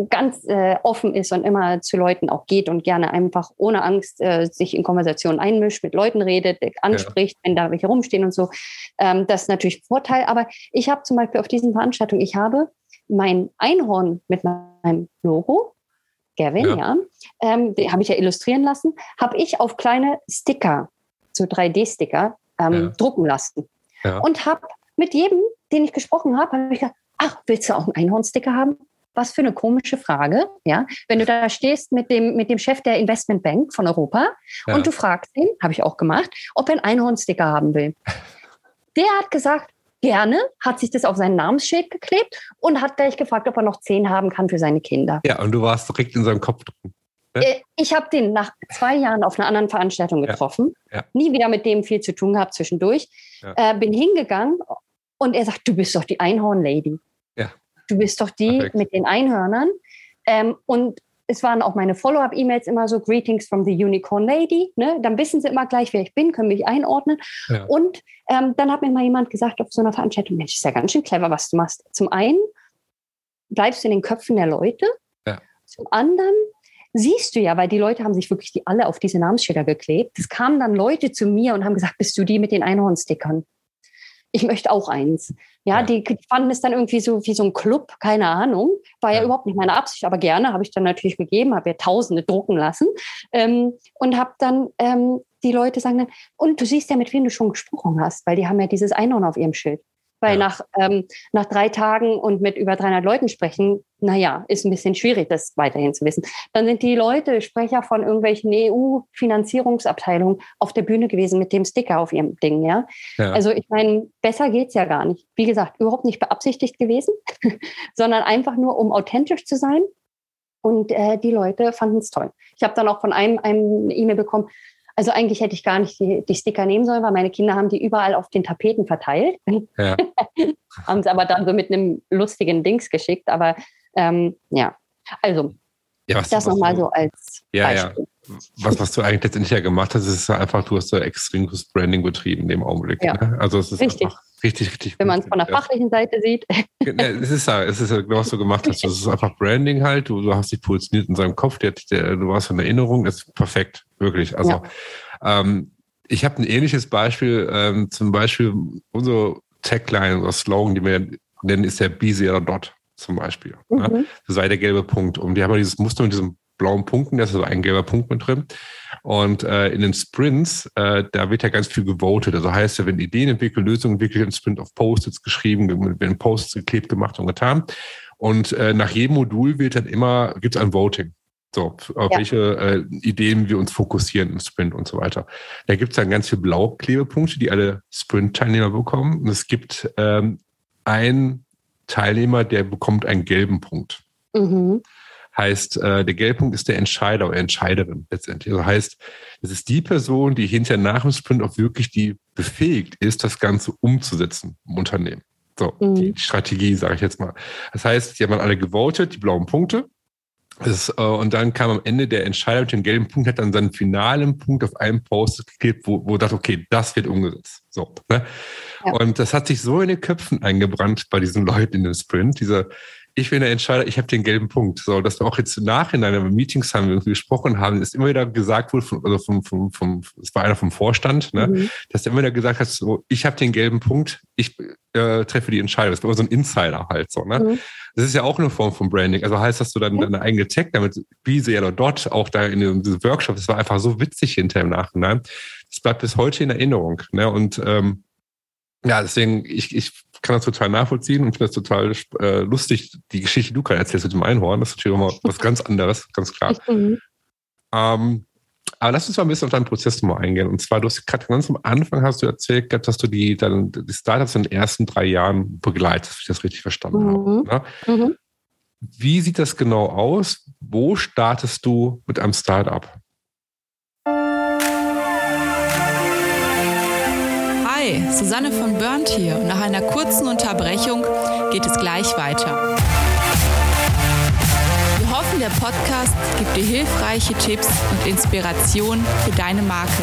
ganz äh, offen ist und immer zu Leuten auch geht und gerne einfach ohne Angst äh, sich in Konversationen einmischt, mit Leuten redet, anspricht, ja. wenn da welche rumstehen und so. Ähm, das ist natürlich ein Vorteil. Aber ich habe zum Beispiel auf diesen Veranstaltungen, ich habe mein Einhorn mit meinem Logo, Gavin, ja, ja ähm, den habe ich ja illustrieren lassen, habe ich auf kleine Sticker, so 3D-Sticker, ähm, ja. drucken lassen. Und habe mit jedem, den ich gesprochen habe, habe ich gesagt, ach, willst du auch einen Einhornsticker haben? Was für eine komische Frage, ja. Wenn du da stehst mit dem, mit dem Chef der Investmentbank von Europa ja. und du fragst ihn, habe ich auch gemacht, ob er einen Einhornsticker haben will. Der hat gesagt, gerne, hat sich das auf seinen Namensschild geklebt und hat gleich gefragt, ob er noch zehn haben kann für seine Kinder. Ja, und du warst direkt in seinem Kopf drin. Ne? Äh, ich habe den nach zwei Jahren auf einer anderen Veranstaltung getroffen, ja. Ja. nie wieder mit dem viel zu tun gehabt zwischendurch, ja. äh, bin hingegangen und er sagt, du bist doch die Einhorn-Lady. Ja. Du bist doch die Perfekt. mit den Einhörnern. Ähm, und es waren auch meine Follow-up-E-Mails immer so, Greetings from the Unicorn Lady. Ne? Dann wissen sie immer gleich, wer ich bin, können mich einordnen. Ja. Und ähm, dann hat mir mal jemand gesagt auf so einer Veranstaltung, Mensch, ist ja ganz schön clever, was du machst. Zum einen bleibst du in den Köpfen der Leute. Ja. Zum anderen siehst du ja, weil die Leute haben sich wirklich die alle auf diese Namensschilder geklebt. Es kamen dann Leute zu mir und haben gesagt, bist du die mit den Einhornstickern? Ich möchte auch eins. Ja, ja. Die, fanden es dann irgendwie so wie so ein Club, keine Ahnung. War ja, ja überhaupt nicht meine Absicht, aber gerne habe ich dann natürlich gegeben, habe ja Tausende drucken lassen ähm, und habe dann ähm, die Leute sagen dann, und du siehst ja, mit wem du schon gesprochen hast, weil die haben ja dieses Einhorn auf ihrem Schild. Weil ja. nach, ähm, nach drei Tagen und mit über 300 Leuten sprechen, naja, ist ein bisschen schwierig, das weiterhin zu wissen. Dann sind die Leute, Sprecher von irgendwelchen EU-Finanzierungsabteilungen auf der Bühne gewesen mit dem Sticker auf ihrem Ding, ja. ja. Also ich meine, besser geht's ja gar nicht. Wie gesagt, überhaupt nicht beabsichtigt gewesen, sondern einfach nur, um authentisch zu sein. Und äh, die Leute fanden es toll. Ich habe dann auch von einem, einem eine E-Mail bekommen, also eigentlich hätte ich gar nicht die, die Sticker nehmen sollen, weil meine Kinder haben die überall auf den Tapeten verteilt. Ja. haben es aber dann so mit einem lustigen Dings geschickt. Aber ähm, ja, also ja, was, das nochmal so als ja, Beispiel. Ja. Was, was du eigentlich letztendlich ja gemacht hast, ist einfach, du hast so extrem Branding betrieben in dem Augenblick. Ja. Ne? Also es ist Richtig. Richtig, richtig. Wenn man es von der fachlichen Seite sieht. es ist ja, es ist ja genau, was du gemacht hast. Das ist einfach Branding halt. Du, du hast dich positioniert in seinem Kopf, der, der, du warst in Erinnerung, das ist perfekt, wirklich. Also ähm, ich habe ein ähnliches Beispiel, ähm, zum Beispiel unsere Tagline oder Slogan, die wir nennen, ist der Be Zero Dot zum Beispiel. Mhm. Ne? Das sei der gelbe Punkt. Und die haben ja dieses Muster mit diesem blauen Punkten, da ist also ein gelber Punkt mit drin. Und äh, in den Sprints, äh, da wird ja ganz viel gewotet. Also heißt ja, wenn Ideen entwickelt, Lösungen entwickelt, ein Sprint auf Post-its geschrieben, werden Posts geklebt, gemacht und getan. Und äh, nach jedem Modul wird dann immer, gibt es ein Voting. So, auf ja. welche äh, Ideen wir uns fokussieren im Sprint und so weiter. Da gibt es dann ganz viele blaue Klebepunkte, die alle Sprint-Teilnehmer bekommen. Und es gibt ähm, einen Teilnehmer, der bekommt einen gelben Punkt. Mhm. Heißt, äh, der Gelbpunkt ist der Entscheider oder Entscheiderin letztendlich. Also heißt, es ist die Person, die hinterher nach dem Sprint auch wirklich die befähigt ist, das Ganze umzusetzen im Unternehmen. So, mhm. die Strategie, sage ich jetzt mal. Das heißt, die haben alle gewotet, die blauen Punkte. Das, äh, und dann kam am Ende der Entscheider mit dem gelben Punkt, hat dann seinen finalen Punkt auf einem Post geklebt, wo, wo dachte, okay, das wird umgesetzt. So, ne? Ja. Und das hat sich so in den Köpfen eingebrannt bei diesen Leuten in dem Sprint, dieser ich bin der Entscheider, ich habe den gelben Punkt. So, dass wir auch jetzt im Nachhinein, wenn wir Meetings haben, wir gesprochen haben, ist immer wieder gesagt wurde, vom, also vom, vom, vom, es war einer vom Vorstand, ne, mhm. dass der immer wieder gesagt hat, so, ich habe den gelben Punkt, ich äh, treffe die Entscheidung. Das war immer so ein Insider halt so, ne? Mhm. Das ist ja auch eine Form von Branding. Also heißt, dass du dann deine eigene Tech damit, wie sehr oder dort auch da in diesem Workshop, das war einfach so witzig hinterher im Nachhinein. Das bleibt bis heute in Erinnerung. Ne? Und ähm, ja, deswegen, ich, ich kann das total nachvollziehen und finde das total äh, lustig, die Geschichte, die du gerade erzählst mit dem Einhorn. Das ist natürlich immer was ganz anderes, ganz klar. Mhm. Ähm, aber lass uns mal ein bisschen auf deinen Prozess nochmal eingehen. Und zwar, du hast gerade ganz am Anfang hast du erzählt, dass du die, dann, die Startups in den ersten drei Jahren begleitest, wenn ich das richtig verstanden mhm. habe. Ne? Mhm. Wie sieht das genau aus? Wo startest du mit einem Startup? Susanne von Burnt hier nach einer kurzen Unterbrechung geht es gleich weiter. Wir hoffen, der Podcast gibt dir hilfreiche Tipps und Inspiration für deine Marke.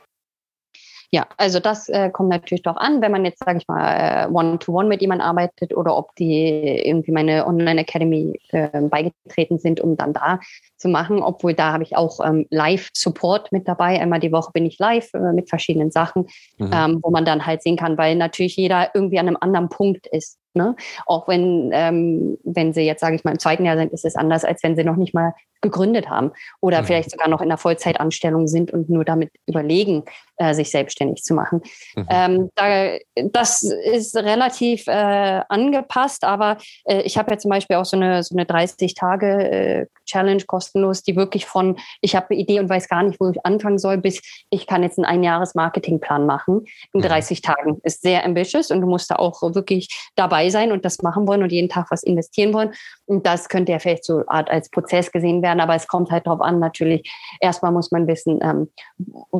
Ja, also das äh, kommt natürlich doch an, wenn man jetzt, sage ich mal, äh, One-to-One -one mit jemandem arbeitet oder ob die irgendwie meine Online-Academy äh, beigetreten sind, um dann da zu machen. Obwohl da habe ich auch ähm, Live-Support mit dabei. Einmal die Woche bin ich live äh, mit verschiedenen Sachen, mhm. ähm, wo man dann halt sehen kann, weil natürlich jeder irgendwie an einem anderen Punkt ist. Ne? Auch wenn, ähm, wenn sie jetzt, sage ich mal, im zweiten Jahr sind, ist es anders, als wenn sie noch nicht mal gegründet haben oder mhm. vielleicht sogar noch in einer Vollzeitanstellung sind und nur damit überlegen, äh, sich selbstständig zu machen. Mhm. Ähm, da, das ist relativ äh, angepasst, aber äh, ich habe ja zum Beispiel auch so eine, so eine 30-Tage-Challenge kostenlos, die wirklich von, ich habe eine Idee und weiß gar nicht, wo ich anfangen soll, bis ich kann jetzt einen Einjahres-Marketingplan machen in 30 mhm. Tagen. Ist sehr ambitious und du musst da auch wirklich dabei sein und das machen wollen und jeden Tag was investieren wollen. Und das könnte ja vielleicht so Art als Prozess gesehen werden, aber es kommt halt darauf an, natürlich, erstmal muss man wissen, ähm,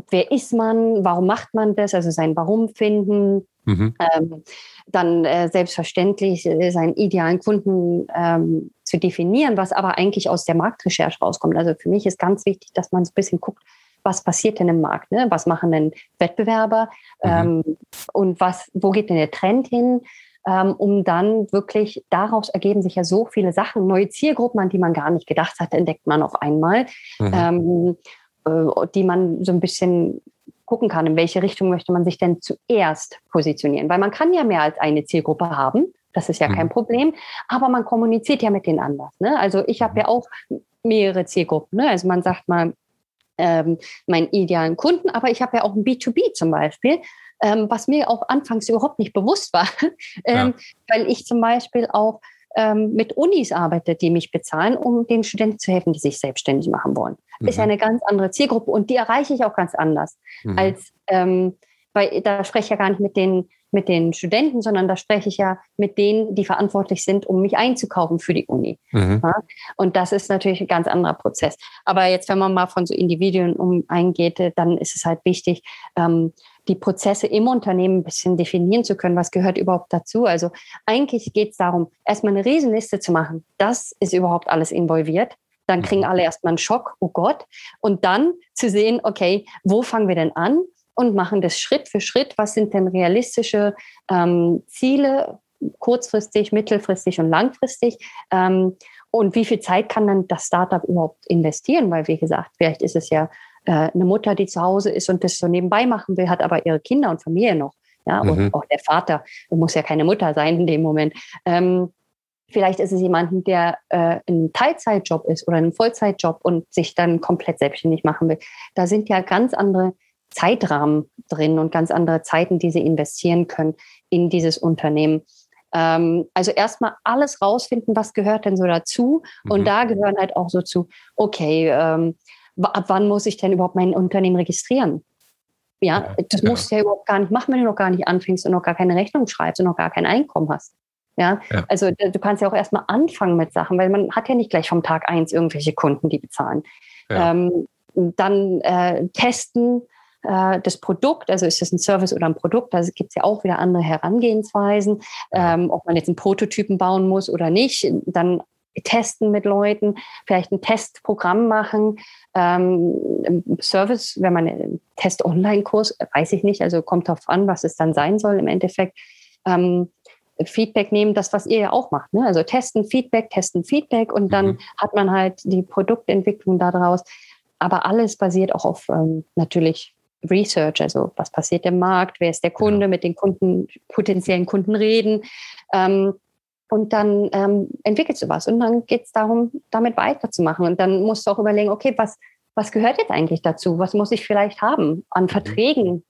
wer ist man, warum macht man das, also sein Warum finden, mhm. ähm, dann äh, selbstverständlich äh, seinen idealen Kunden ähm, zu definieren, was aber eigentlich aus der Marktrecherche rauskommt. Also für mich ist ganz wichtig, dass man so ein bisschen guckt, was passiert denn im Markt, ne? was machen denn Wettbewerber mhm. ähm, und was, wo geht denn der Trend hin? ähm, um dann wirklich, daraus ergeben sich ja so viele Sachen, neue Zielgruppen, an die man gar nicht gedacht hat, entdeckt man auf einmal, mhm. ähm, äh, die man so ein bisschen gucken kann, in welche Richtung möchte man sich denn zuerst positionieren. Weil man kann ja mehr als eine Zielgruppe haben. Das ist ja mhm. kein Problem. Aber man kommuniziert ja mit denen anders. Ne? Also ich habe ja auch mehrere Zielgruppen. Ne? Also man sagt mal, ähm, meinen idealen Kunden, aber ich habe ja auch ein B2B zum Beispiel, ähm, was mir auch anfangs überhaupt nicht bewusst war, ähm, ja. weil ich zum Beispiel auch ähm, mit Unis arbeite, die mich bezahlen, um den Studenten zu helfen, die sich selbstständig machen wollen. Mhm. Ist ja eine ganz andere Zielgruppe und die erreiche ich auch ganz anders mhm. als, ähm, weil da spreche ich ja gar nicht mit den mit den Studenten, sondern da spreche ich ja mit denen, die verantwortlich sind, um mich einzukaufen für die Uni. Mhm. Ja? Und das ist natürlich ein ganz anderer Prozess. Aber jetzt, wenn man mal von so Individuen um eingeht, dann ist es halt wichtig, ähm, die Prozesse im Unternehmen ein bisschen definieren zu können, was gehört überhaupt dazu. Also eigentlich geht es darum, erstmal eine Riesenliste zu machen. Das ist überhaupt alles involviert. Dann mhm. kriegen alle erstmal einen Schock, oh Gott. Und dann zu sehen, okay, wo fangen wir denn an? Und machen das Schritt für Schritt. Was sind denn realistische ähm, Ziele, kurzfristig, mittelfristig und langfristig? Ähm, und wie viel Zeit kann dann das Startup überhaupt investieren? Weil, wie gesagt, vielleicht ist es ja äh, eine Mutter, die zu Hause ist und das so nebenbei machen will, hat aber ihre Kinder und Familie noch. Ja, mhm. und auch der Vater muss ja keine Mutter sein in dem Moment. Ähm, vielleicht ist es jemanden, der äh, ein Teilzeitjob ist oder einen Vollzeitjob und sich dann komplett selbstständig machen will. Da sind ja ganz andere Zeitrahmen drin und ganz andere Zeiten, die sie investieren können in dieses Unternehmen. Ähm, also erstmal alles rausfinden, was gehört denn so dazu. Mhm. Und da gehören halt auch so zu, okay, ähm, ab wann muss ich denn überhaupt mein Unternehmen registrieren? Ja, das musst du ja überhaupt gar nicht machen, wenn du noch gar nicht anfängst und noch gar keine Rechnung schreibst und noch gar kein Einkommen hast. Ja, ja. also du kannst ja auch erstmal anfangen mit Sachen, weil man hat ja nicht gleich vom Tag eins irgendwelche Kunden, die bezahlen. Ja. Ähm, dann äh, testen äh, das Produkt, also ist das ein Service oder ein Produkt, da gibt es ja auch wieder andere Herangehensweisen, ähm, ob man jetzt einen Prototypen bauen muss oder nicht. Dann testen mit Leuten, vielleicht ein Testprogramm machen, ähm, Service, wenn man einen Test-Online-Kurs, weiß ich nicht, also kommt darauf an, was es dann sein soll im Endeffekt. Ähm, Feedback nehmen, das, was ihr ja auch macht. Ne? Also testen, Feedback, testen, Feedback und dann mhm. hat man halt die Produktentwicklung daraus. Aber alles basiert auch auf ähm, natürlich Research, also was passiert im Markt, wer ist der Kunde, ja. mit den Kunden, potenziellen Kunden reden. Ähm, und dann ähm, entwickelst du was und dann geht es darum, damit weiterzumachen. Und dann musst du auch überlegen, okay, was, was gehört jetzt eigentlich dazu? Was muss ich vielleicht haben an mhm. Verträgen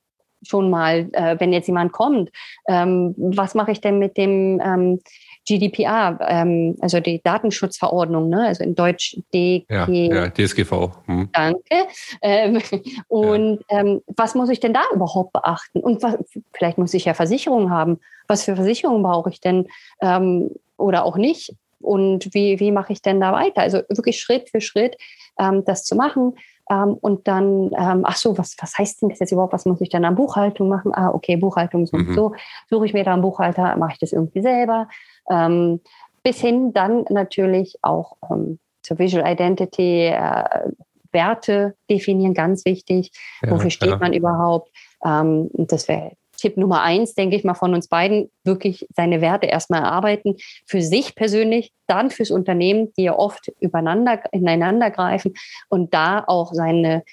schon mal, äh, wenn jetzt jemand kommt? Ähm, was mache ich denn mit dem ähm, GDPR, ähm, also die Datenschutzverordnung, ne? also in Deutsch DG, ja, ja, DSGV. Hm. Danke. Ähm, und ja. ähm, was muss ich denn da überhaupt beachten? Und was, vielleicht muss ich ja Versicherungen haben. Was für Versicherungen brauche ich denn ähm, oder auch nicht? Und wie, wie mache ich denn da weiter? Also wirklich Schritt für Schritt ähm, das zu machen. Ähm, und dann, ähm, ach so, was, was heißt denn das jetzt überhaupt? Was muss ich denn an Buchhaltung machen? Ah, okay, Buchhaltung so mhm. und so. Suche ich mir da einen Buchhalter, mache ich das irgendwie selber? Ähm, bis hin dann natürlich auch ähm, zur Visual Identity, äh, Werte definieren, ganz wichtig. Ja, Wofür steht ja. man überhaupt? Ähm, das wäre Tipp Nummer eins, denke ich mal, von uns beiden, wirklich seine Werte erstmal erarbeiten, für sich persönlich, dann fürs Unternehmen, die ja oft übereinander, ineinander greifen und da auch seine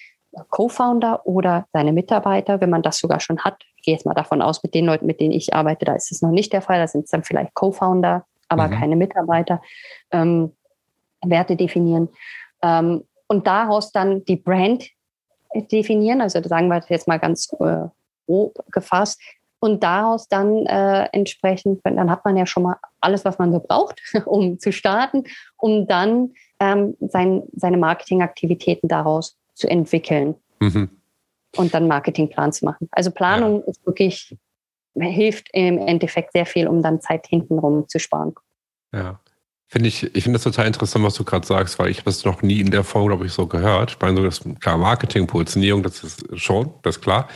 Co-Founder oder seine Mitarbeiter, wenn man das sogar schon hat, ich gehe jetzt mal davon aus, mit den Leuten, mit denen ich arbeite, da ist es noch nicht der Fall, da sind es dann vielleicht Co-Founder, aber mhm. keine Mitarbeiter, ähm, Werte definieren ähm, und daraus dann die Brand definieren, also sagen wir jetzt mal ganz äh, grob gefasst, und daraus dann äh, entsprechend, dann hat man ja schon mal alles, was man so braucht, um zu starten, um dann ähm, sein, seine Marketingaktivitäten daraus zu entwickeln mhm. und dann Marketingplan zu machen. Also Planung ja. ist wirklich, hilft im Endeffekt sehr viel, um dann Zeit hintenrum zu sparen. Ja. Finde ich, ich finde das total interessant, was du gerade sagst, weil ich habe es noch nie in der Form, glaube ich, so gehört. Ich meine, so das klar, Marketing, Positionierung, das ist schon, das ist klar.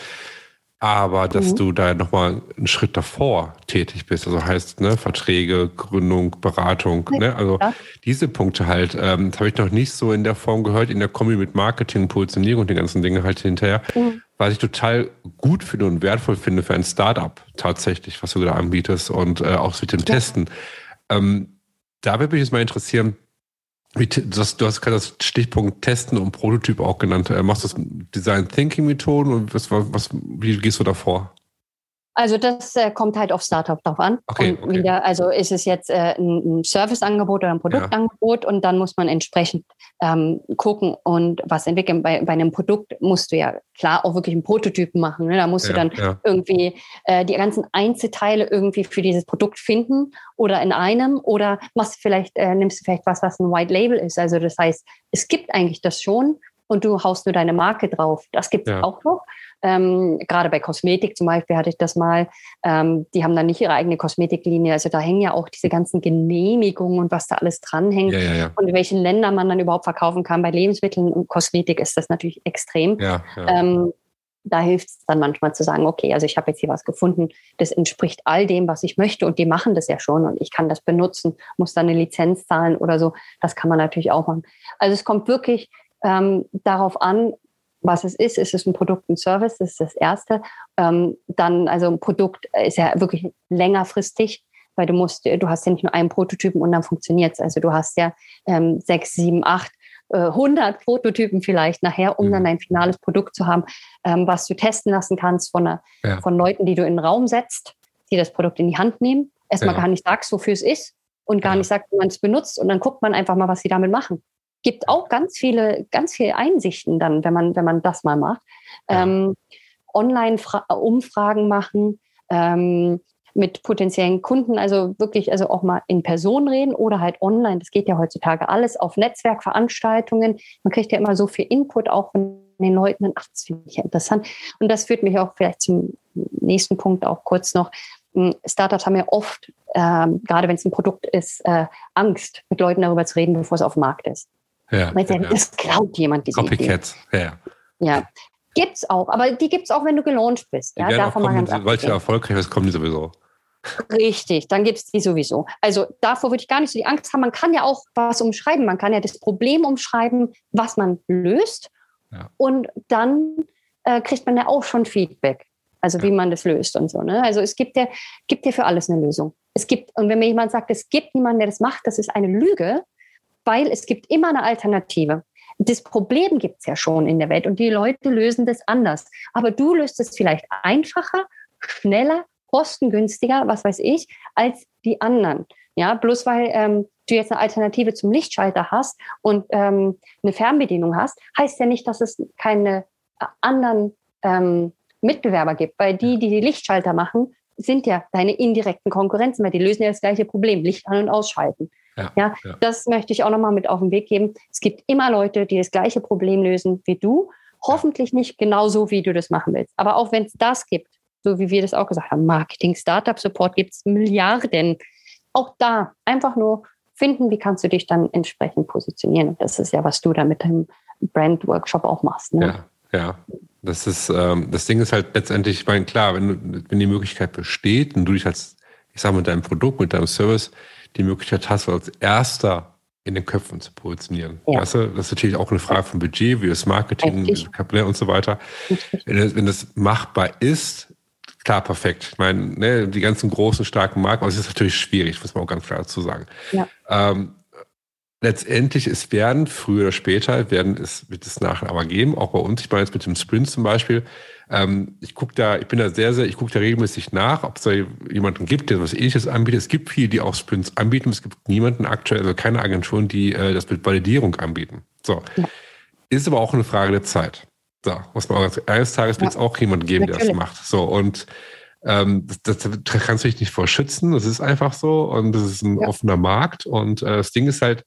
Aber dass mhm. du da nochmal einen Schritt davor tätig bist. Also heißt, ne, Verträge, Gründung, Beratung, ja, ne? Also ja. diese Punkte halt, ähm, das habe ich noch nicht so in der Form gehört, in der Kombi mit Marketing, Positionierung und den ganzen Dingen halt hinterher. Mhm. Was ich total gut finde und wertvoll finde für ein Startup tatsächlich, was du da anbietest und äh, auch mit dem ja. Testen. Ähm, da würde mich jetzt mal interessieren, das, du hast gerade das Stichpunkt Testen und Prototyp auch genannt. Äh, machst du das Design Thinking Methoden und was, was, wie gehst du da vor? Also das äh, kommt halt auf Startup drauf an. Okay, okay. Wieder, also ist es jetzt äh, ein, ein Serviceangebot oder ein Produktangebot ja. und dann muss man entsprechend ähm, gucken und was entwickeln. Bei, bei einem Produkt musst du ja klar auch wirklich einen Prototypen machen. Ne? Da musst ja, du dann ja. irgendwie äh, die ganzen Einzelteile irgendwie für dieses Produkt finden oder in einem oder machst vielleicht, äh, nimmst du vielleicht was, was ein White Label ist. Also das heißt, es gibt eigentlich das schon und du haust nur deine Marke drauf. Das gibt es auch noch. Ähm, gerade bei Kosmetik zum Beispiel hatte ich das mal. Ähm, die haben dann nicht ihre eigene Kosmetiklinie. Also da hängen ja auch diese ganzen Genehmigungen und was da alles dranhängt ja, ja, ja. und in welchen Ländern man dann überhaupt verkaufen kann. Bei Lebensmitteln und Kosmetik ist das natürlich extrem. Ähm, da hilft es dann manchmal zu sagen, okay, also ich habe jetzt hier was gefunden, das entspricht all dem, was ich möchte und die machen das ja schon und ich kann das benutzen, muss dann eine Lizenz zahlen oder so. Das kann man natürlich auch machen. Also es kommt wirklich ähm, darauf an, was es ist. Ist es ein Produkt, ein Service? Das ist das Erste. Ähm, dann, also ein Produkt ist ja wirklich längerfristig, weil du musst, du hast ja nicht nur einen Prototypen und dann funktioniert es. Also du hast ja ähm, sechs, sieben, acht, äh, 100 Prototypen vielleicht nachher, um mhm. dann ein finales Produkt zu haben, ähm, was du testen lassen kannst von, einer, ja. von Leuten, die du in den Raum setzt, die das Produkt in die Hand nehmen, erstmal ja. gar nicht sagst, wofür es ist und gar ja. nicht sagt, wie man es benutzt und dann guckt man einfach mal, was sie damit machen gibt auch ganz viele, ganz viele Einsichten dann, wenn man, wenn man das mal macht. Ja. Ähm, Online-Umfragen machen, ähm, mit potenziellen Kunden, also wirklich, also auch mal in Person reden oder halt online. Das geht ja heutzutage alles auf Netzwerkveranstaltungen. Man kriegt ja immer so viel Input auch von den Leuten. Ach, das finde ich ja interessant. Und das führt mich auch vielleicht zum nächsten Punkt auch kurz noch. Hm, Startups haben ja oft, ähm, gerade wenn es ein Produkt ist, äh, Angst, mit Leuten darüber zu reden, bevor es auf dem Markt ist. Ja, Weil ja. das klaut jemand diese Copycats, Idee. ja. Ja, gibt's auch, aber die gibt's auch, wenn du gelauncht bist. Ja, davon mal ganz Weil es ja erfolgreich ist, kommen die sowieso. Richtig, dann gibt es die sowieso. Also davor würde ich gar nicht so die Angst haben. Man kann ja auch was umschreiben. Man kann ja das Problem umschreiben, was man löst. Ja. Und dann äh, kriegt man ja auch schon Feedback. Also ja. wie man das löst und so. Ne? Also es gibt ja, gibt ja für alles eine Lösung. Es gibt, und wenn mir jemand sagt, es gibt niemanden, der das macht, das ist eine Lüge, weil es gibt immer eine Alternative. Das Problem gibt es ja schon in der Welt und die Leute lösen das anders. Aber du löst es vielleicht einfacher, schneller, kostengünstiger, was weiß ich, als die anderen. Ja, bloß weil ähm, du jetzt eine Alternative zum Lichtschalter hast und ähm, eine Fernbedienung hast, heißt ja nicht, dass es keine äh, anderen ähm, Mitbewerber gibt, weil die, die die Lichtschalter machen, sind ja deine indirekten Konkurrenzen, weil die lösen ja das gleiche Problem, Licht an- und ausschalten. Ja, ja, ja, das möchte ich auch nochmal mit auf den Weg geben. Es gibt immer Leute, die das gleiche Problem lösen wie du. Hoffentlich nicht genauso, wie du das machen willst. Aber auch wenn es das gibt, so wie wir das auch gesagt haben, Marketing, Startup Support gibt es Milliarden. Auch da einfach nur finden, wie kannst du dich dann entsprechend positionieren. Und das ist ja, was du da mit deinem Brand Workshop auch machst. Ne? Ja, ja. Das ist, ähm, das Ding ist halt letztendlich, ich meine, klar, wenn, wenn die Möglichkeit besteht und du dich als, ich sage mit deinem Produkt, mit deinem Service die Möglichkeit hast, als erster in den Köpfen zu positionieren. Ja. Weißt du? Das ist natürlich auch eine Frage von Budget, wie das Marketing und so weiter. Wenn das, wenn das, machbar ist, klar, perfekt. Ich meine, ne, die ganzen großen, starken Marken, aber es ist natürlich schwierig, muss man auch ganz klar dazu sagen. Ja. Ähm, letztendlich, es werden früher oder später, werden es, wird es nachher aber geben, auch bei uns. Ich meine jetzt mit dem Sprint zum Beispiel, ähm, ich gucke da, ich bin da sehr, sehr, ich gucke da regelmäßig nach, ob es da jemanden gibt, der was ähnliches anbietet. Es gibt viele, die auch Sprints anbieten. Es gibt niemanden aktuell, also keine Agenturen, die äh, das mit Validierung anbieten. So. Ja. Ist aber auch eine Frage der Zeit. So, muss man auch, eines Tages wird es auch jemanden geben, Natürlich. der das macht. So, und ähm, das, das, das kannst du dich nicht vor schützen. Das ist einfach so. Und das ist ein ja. offener Markt. Und äh, das Ding ist halt,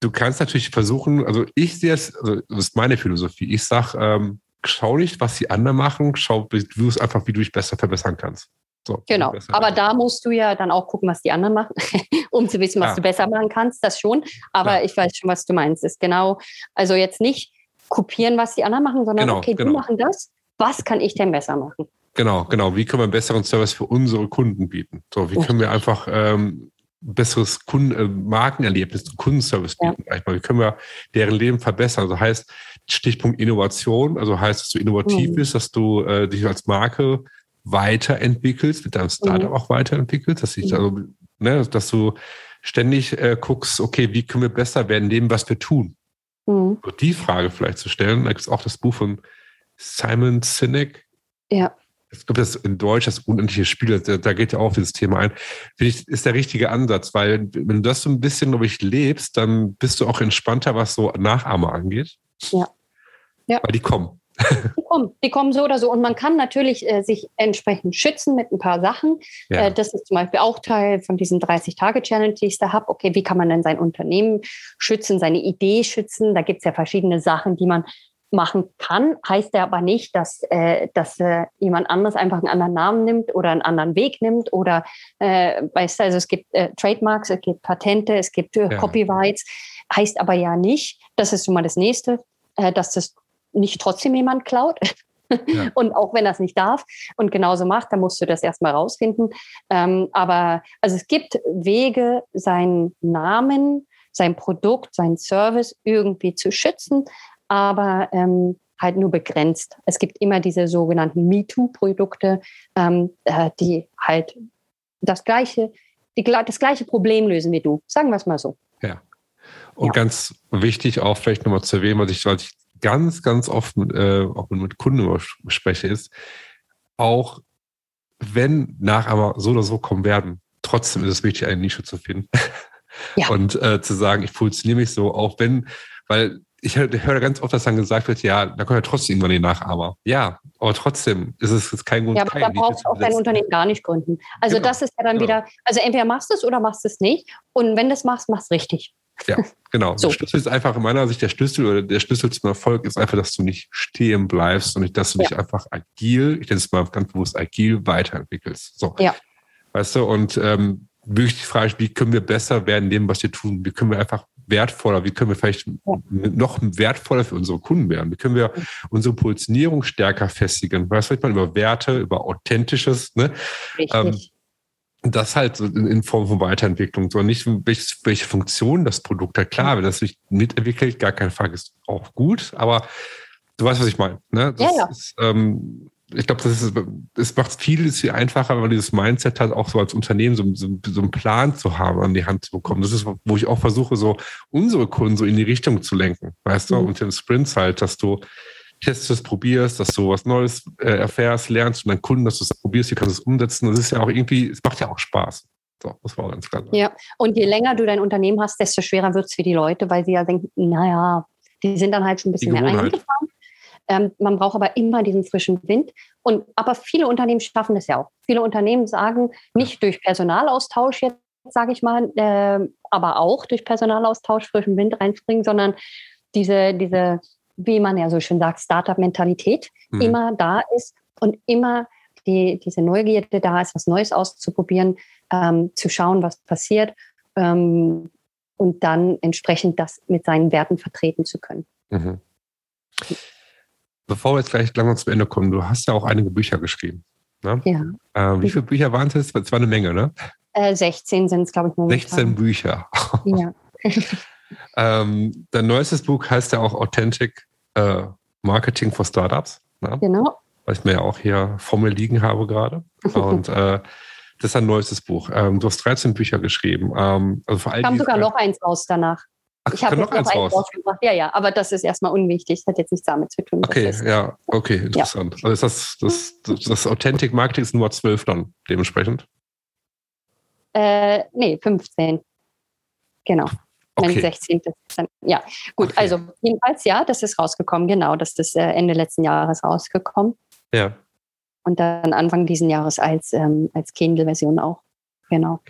du kannst natürlich versuchen, also ich sehe es, also das ist meine Philosophie. Ich sage, ähm, schau nicht, was die anderen machen, schau du es einfach, wie du dich besser verbessern kannst. So, genau, aber da musst du ja dann auch gucken, was die anderen machen, um zu wissen, was ja. du besser machen kannst, das schon. Aber ja. ich weiß schon, was du meinst. Ist genau, also jetzt nicht kopieren, was die anderen machen, sondern genau, okay, genau. du machen das, was kann ich denn besser machen? Genau, genau. Wie können wir einen besseren Service für unsere Kunden bieten? So, wie können wir einfach ähm, besseres Kunden, äh, Markenerlebnis, Kundenservice bieten? Ja. Wie können wir deren Leben verbessern? Also heißt Stichpunkt Innovation, also heißt, dass du innovativ mhm. bist, dass du äh, dich als Marke weiterentwickelst, mit deinem Startup mhm. auch weiterentwickelst, dass, ich, mhm. also, ne, dass du ständig äh, guckst, okay, wie können wir besser werden in dem, was wir tun? Mhm. So die Frage vielleicht zu stellen. Da gibt es auch das Buch von Simon Sinek. Ja. Ich glaube, das in Deutsch, das unendliche Spiel, da, da geht ja auch dieses Thema ein. Finde ich, ist der richtige Ansatz, weil wenn du das so ein bisschen, glaube ich, lebst, dann bist du auch entspannter, was so Nachahmer angeht. Ja. ja. Weil die kommen. Die kommen, die kommen so oder so. Und man kann natürlich äh, sich entsprechend schützen mit ein paar Sachen. Ja. Äh, das ist zum Beispiel auch Teil von diesen 30-Tage-Challenge, die ich da habe. Okay, wie kann man denn sein Unternehmen schützen, seine Idee schützen? Da gibt es ja verschiedene Sachen, die man machen kann, heißt ja aber nicht, dass, äh, dass äh, jemand anderes einfach einen anderen Namen nimmt oder einen anderen Weg nimmt oder äh, weißt du, also es gibt äh, Trademarks, es gibt Patente, es gibt ja. Copyrights, heißt aber ja nicht, das ist schon mal das nächste, äh, dass das nicht trotzdem jemand klaut. Ja. Und auch wenn das nicht darf und genauso macht, dann musst du das erstmal rausfinden. Ähm, aber also es gibt Wege, seinen Namen, sein Produkt, sein Service irgendwie zu schützen, aber ähm, halt nur begrenzt. Es gibt immer diese sogenannten MeToo-Produkte, ähm, äh, die halt das gleiche, die, das gleiche Problem lösen wie du. Sagen wir es mal so. Ja. Und ja. ganz wichtig auch vielleicht nochmal zu erwähnen, was ich, was ich ganz, ganz oft mit, äh, auch mit Kunden spreche, ist, auch wenn Nachahmer so oder so kommen werden, trotzdem ist es wichtig, eine Nische zu finden. Ja. Und äh, zu sagen, ich positioniere mich so, auch wenn, weil ich höre ganz oft, dass dann gesagt wird, ja, da kommen ja trotzdem irgendwann die Nachahmer. Ja, aber trotzdem ist es jetzt kein Grund. Ja, aber da brauchst du auch dein Unternehmen gar nicht gründen. Also genau. das ist ja dann genau. wieder, also entweder machst du es oder machst es nicht. Und wenn du es machst, machst du richtig. Ja, genau. so. Der Schlüssel ist einfach in meiner Sicht der Schlüssel oder der Schlüssel zum Erfolg ist einfach, dass du nicht stehen bleibst und nicht, dass du ja. dich einfach agil, ich nenne es mal ganz bewusst agil weiterentwickelst. So. Ja. Weißt du, und ähm, wirklich die Frage, wie können wir besser werden in dem, was wir tun? Wie können wir einfach wertvoller, wie können wir vielleicht noch wertvoller für unsere Kunden werden? Wie können wir unsere Positionierung stärker festigen? Weißt du, man über Werte, über Authentisches, ne? Richtig. Ähm, das halt in Form von Weiterentwicklung, sondern nicht, welche, welche Funktion das Produkt hat. Klar, wenn das sich mitentwickelt, gar kein Frage, ist auch gut, aber du weißt, was ich meine. Ne? Das ja, ja. Ist, ähm, ich glaube, das ist, es macht vieles viel einfacher, wenn man dieses Mindset hat, auch so als Unternehmen so, so, so, einen Plan zu haben, an die Hand zu bekommen. Das ist, wo ich auch versuche, so unsere Kunden so in die Richtung zu lenken, weißt mhm. du? Und in Sprints halt, dass du testest, probierst, dass du was Neues äh, erfährst, lernst und deinen Kunden, dass du es probierst, wie kannst du es umsetzen. Das ist ja auch irgendwie, es macht ja auch Spaß. So, das war ganz klar. Ja, und je länger du dein Unternehmen hast, desto schwerer wird es für die Leute, weil sie ja denken, naja, die sind dann halt schon ein bisschen mehr eingefahren. Ähm, man braucht aber immer diesen frischen Wind. Und, aber viele Unternehmen schaffen das ja auch. Viele Unternehmen sagen, nicht durch Personalaustausch jetzt, sage ich mal, äh, aber auch durch Personalaustausch frischen Wind reinspringen, sondern diese, diese, wie man ja so schön sagt, Startup-Mentalität mhm. immer da ist und immer die, diese Neugierde da ist, was Neues auszuprobieren, ähm, zu schauen, was passiert ähm, und dann entsprechend das mit seinen Werten vertreten zu können. Mhm. Bevor wir jetzt gleich langsam zum Ende kommen, du hast ja auch einige Bücher geschrieben. Ne? Ja. Äh, wie viele Bücher waren es? Es war eine Menge, ne? Äh, 16 sind es, glaube ich, momentan. 16 Bücher. Ja. ähm, dein neuestes Buch heißt ja auch Authentic äh, Marketing for Startups. Ne? Genau. Was ich mir ja auch hier vor mir liegen habe gerade. Und äh, das ist ein neuestes Buch. Ähm, du hast 13 Bücher geschrieben. Ähm, also vor allem Kam sogar noch eins raus danach. Ach, ich habe noch eins raus. rausgebracht. Ja, ja, aber das ist erstmal unwichtig. Das hat jetzt nichts damit zu tun. Okay, ja, okay, interessant. Ja. Also ist das, das, das Authentic Marketing ist Nummer 12 dann dementsprechend? Äh, nee, 15. Genau. Okay. Mein 16. Ja, gut. Okay. Also, jedenfalls, ja, das ist rausgekommen. Genau, das ist äh, Ende letzten Jahres rausgekommen. Ja. Und dann Anfang diesen Jahres als, ähm, als Kindle-Version auch. Genau.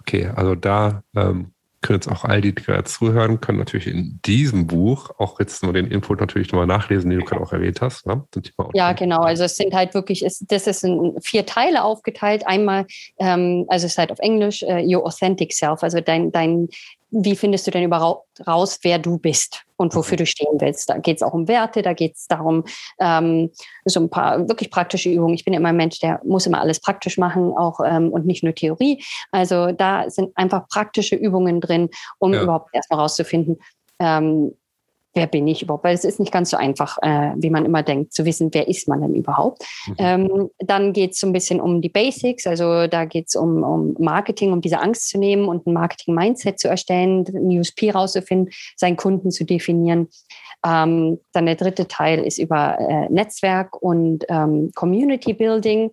Okay, also da ähm, können jetzt auch all die, die gerade zuhören, können natürlich in diesem Buch auch jetzt nur den Input natürlich nochmal nachlesen, den du gerade auch erwähnt hast. Ne? Ja, genau. Also es sind halt wirklich, es, das ist in vier Teile aufgeteilt. Einmal, ähm, also es ist halt auf Englisch, uh, Your Authentic Self, also dein, dein wie findest du denn überhaupt raus, wer du bist und wofür du stehen willst? Da geht es auch um Werte, da geht es darum, ähm, so ein paar wirklich praktische Übungen. Ich bin immer ein Mensch, der muss immer alles praktisch machen, auch ähm, und nicht nur Theorie. Also da sind einfach praktische Übungen drin, um ja. überhaupt erstmal rauszufinden, ähm, wer bin ich überhaupt? Weil es ist nicht ganz so einfach, äh, wie man immer denkt, zu wissen, wer ist man denn überhaupt. Mhm. Ähm, dann geht es so ein bisschen um die Basics, also da geht es um, um Marketing, um diese Angst zu nehmen und ein Marketing-Mindset zu erstellen, ein USP rauszufinden, seinen Kunden zu definieren. Ähm, dann der dritte Teil ist über äh, Netzwerk und ähm, Community Building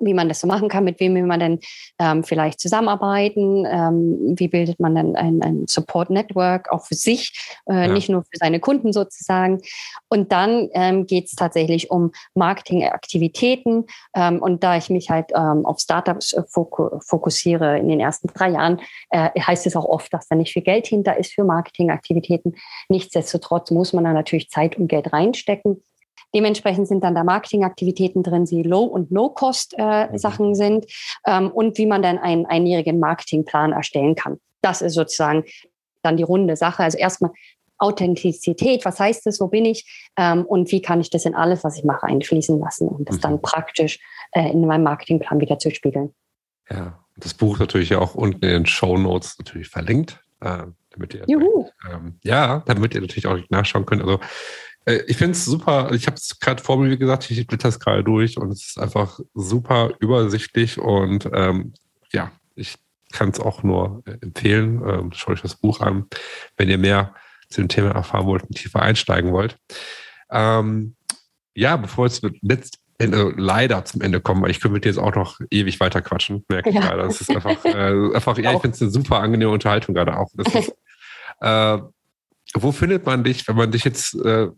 wie man das so machen kann, mit wem will man denn ähm, vielleicht zusammenarbeiten, ähm, wie bildet man dann ein, ein Support-Network auch für sich, äh, ja. nicht nur für seine Kunden sozusagen. Und dann ähm, geht es tatsächlich um Marketingaktivitäten. Ähm, und da ich mich halt ähm, auf Startups äh, fokussiere in den ersten drei Jahren, äh, heißt es auch oft, dass da nicht viel Geld hinter ist für Marketingaktivitäten. Nichtsdestotrotz muss man da natürlich Zeit und Geld reinstecken. Dementsprechend sind dann da Marketingaktivitäten drin, die Low- und No-Cost-Sachen äh, sind ähm, und wie man dann einen einjährigen Marketingplan erstellen kann. Das ist sozusagen dann die runde Sache. Also erstmal Authentizität, was heißt das, wo bin ich ähm, und wie kann ich das in alles, was ich mache, einfließen lassen und das mhm. dann praktisch äh, in meinem Marketingplan wieder zu spiegeln. Ja, das Buch natürlich auch unten in den Show Notes natürlich verlinkt, äh, damit ihr. Ähm, ja, damit ihr natürlich auch nachschauen könnt. Also ich finde es super. Ich habe es gerade vor mir, wie gesagt, ich blätter es gerade durch und es ist einfach super übersichtlich und ähm, ja, ich kann es auch nur äh, empfehlen. Ähm, schaut euch das Buch an, wenn ihr mehr zu dem Thema erfahren wollt und tiefer einsteigen wollt. Ähm, ja, bevor es letzt, äh, leider zum Ende kommen, weil ich könnte mit dir jetzt auch noch ewig weiter quatschen, merke ich ja. gerade. Das ist einfach, äh, einfach ja, ich finde es eine super angenehme Unterhaltung gerade auch. Ist, äh, wo findet man dich, wenn man dich jetzt äh,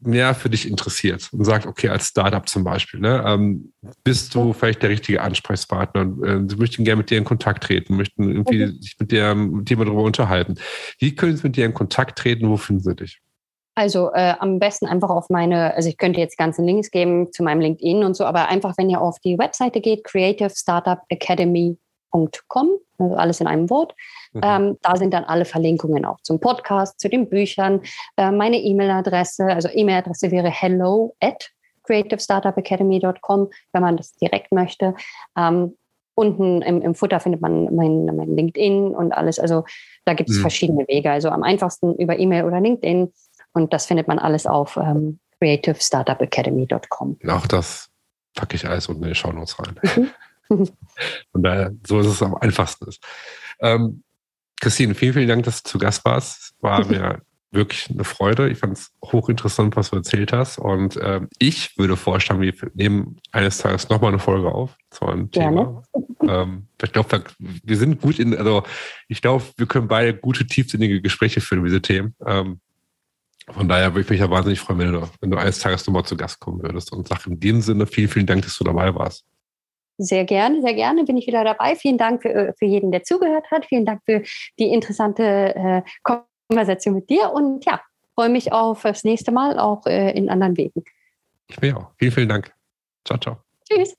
mehr für dich interessiert und sagt, okay, als Startup zum Beispiel, ne, ähm, bist du vielleicht der richtige Ansprechpartner und äh, sie möchten gerne mit dir in Kontakt treten, möchten irgendwie okay. sich mit dir, mit darüber unterhalten. Wie können sie mit dir in Kontakt treten? Wo finden sie dich? Also äh, am besten einfach auf meine, also ich könnte jetzt ganze Links geben zu meinem LinkedIn und so, aber einfach, wenn ihr auf die Webseite geht, creativestartupacademy.com, also alles in einem Wort, Mhm. Ähm, da sind dann alle Verlinkungen auch zum Podcast, zu den Büchern, äh, meine E-Mail-Adresse. Also E-Mail-Adresse wäre hello at creativestartupacademy.com, wenn man das direkt möchte. Ähm, unten im, im, Futter findet man mein, mein, LinkedIn und alles. Also da gibt es mhm. verschiedene Wege. Also am einfachsten über E-Mail oder LinkedIn. Und das findet man alles auf ähm, creativestartupacademy.com. Auch das packe ich alles unten in die Shownotes rein. Mhm. Von daher, so ist es am einfachsten. Ähm, Christine, vielen, vielen Dank, dass du zu Gast warst. Es war mir wirklich eine Freude. Ich fand es hochinteressant, was du erzählt hast. Und äh, ich würde vorschlagen, wir nehmen eines Tages nochmal eine Folge auf zu einem Thema. Ähm, ich glaube, wir sind gut in, also ich glaube, wir können beide gute, tiefsinnige Gespräche führen über diese Themen. Ähm, von daher würde ich mich ja wahnsinnig freuen, wenn du, wenn du eines Tages nochmal zu Gast kommen würdest. Und sage in dem Sinne vielen, vielen Dank, dass du dabei warst. Sehr gerne, sehr gerne bin ich wieder dabei. Vielen Dank für, äh, für jeden, der zugehört hat. Vielen Dank für die interessante äh, Konversation mit dir und ja, freue mich auf das nächste Mal auch äh, in anderen Wegen. Ich mir auch. Vielen, vielen Dank. Ciao, ciao. Tschüss.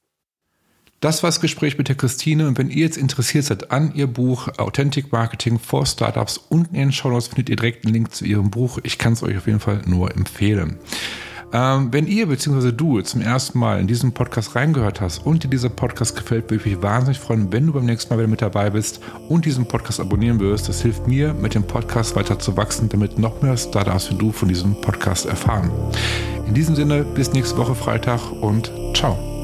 Das war das Gespräch mit der Christine und wenn ihr jetzt interessiert seid an ihr Buch Authentic Marketing for Startups, unten in den Show Notes findet ihr direkt einen Link zu ihrem Buch. Ich kann es euch auf jeden Fall nur empfehlen. Ähm, wenn ihr bzw. du zum ersten Mal in diesen Podcast reingehört hast und dir dieser Podcast gefällt, würde ich mich wahnsinnig freuen, wenn du beim nächsten Mal wieder mit dabei bist und diesen Podcast abonnieren wirst. Das hilft mir, mit dem Podcast weiter zu wachsen, damit noch mehr Startups wie du von diesem Podcast erfahren. In diesem Sinne, bis nächste Woche Freitag und ciao.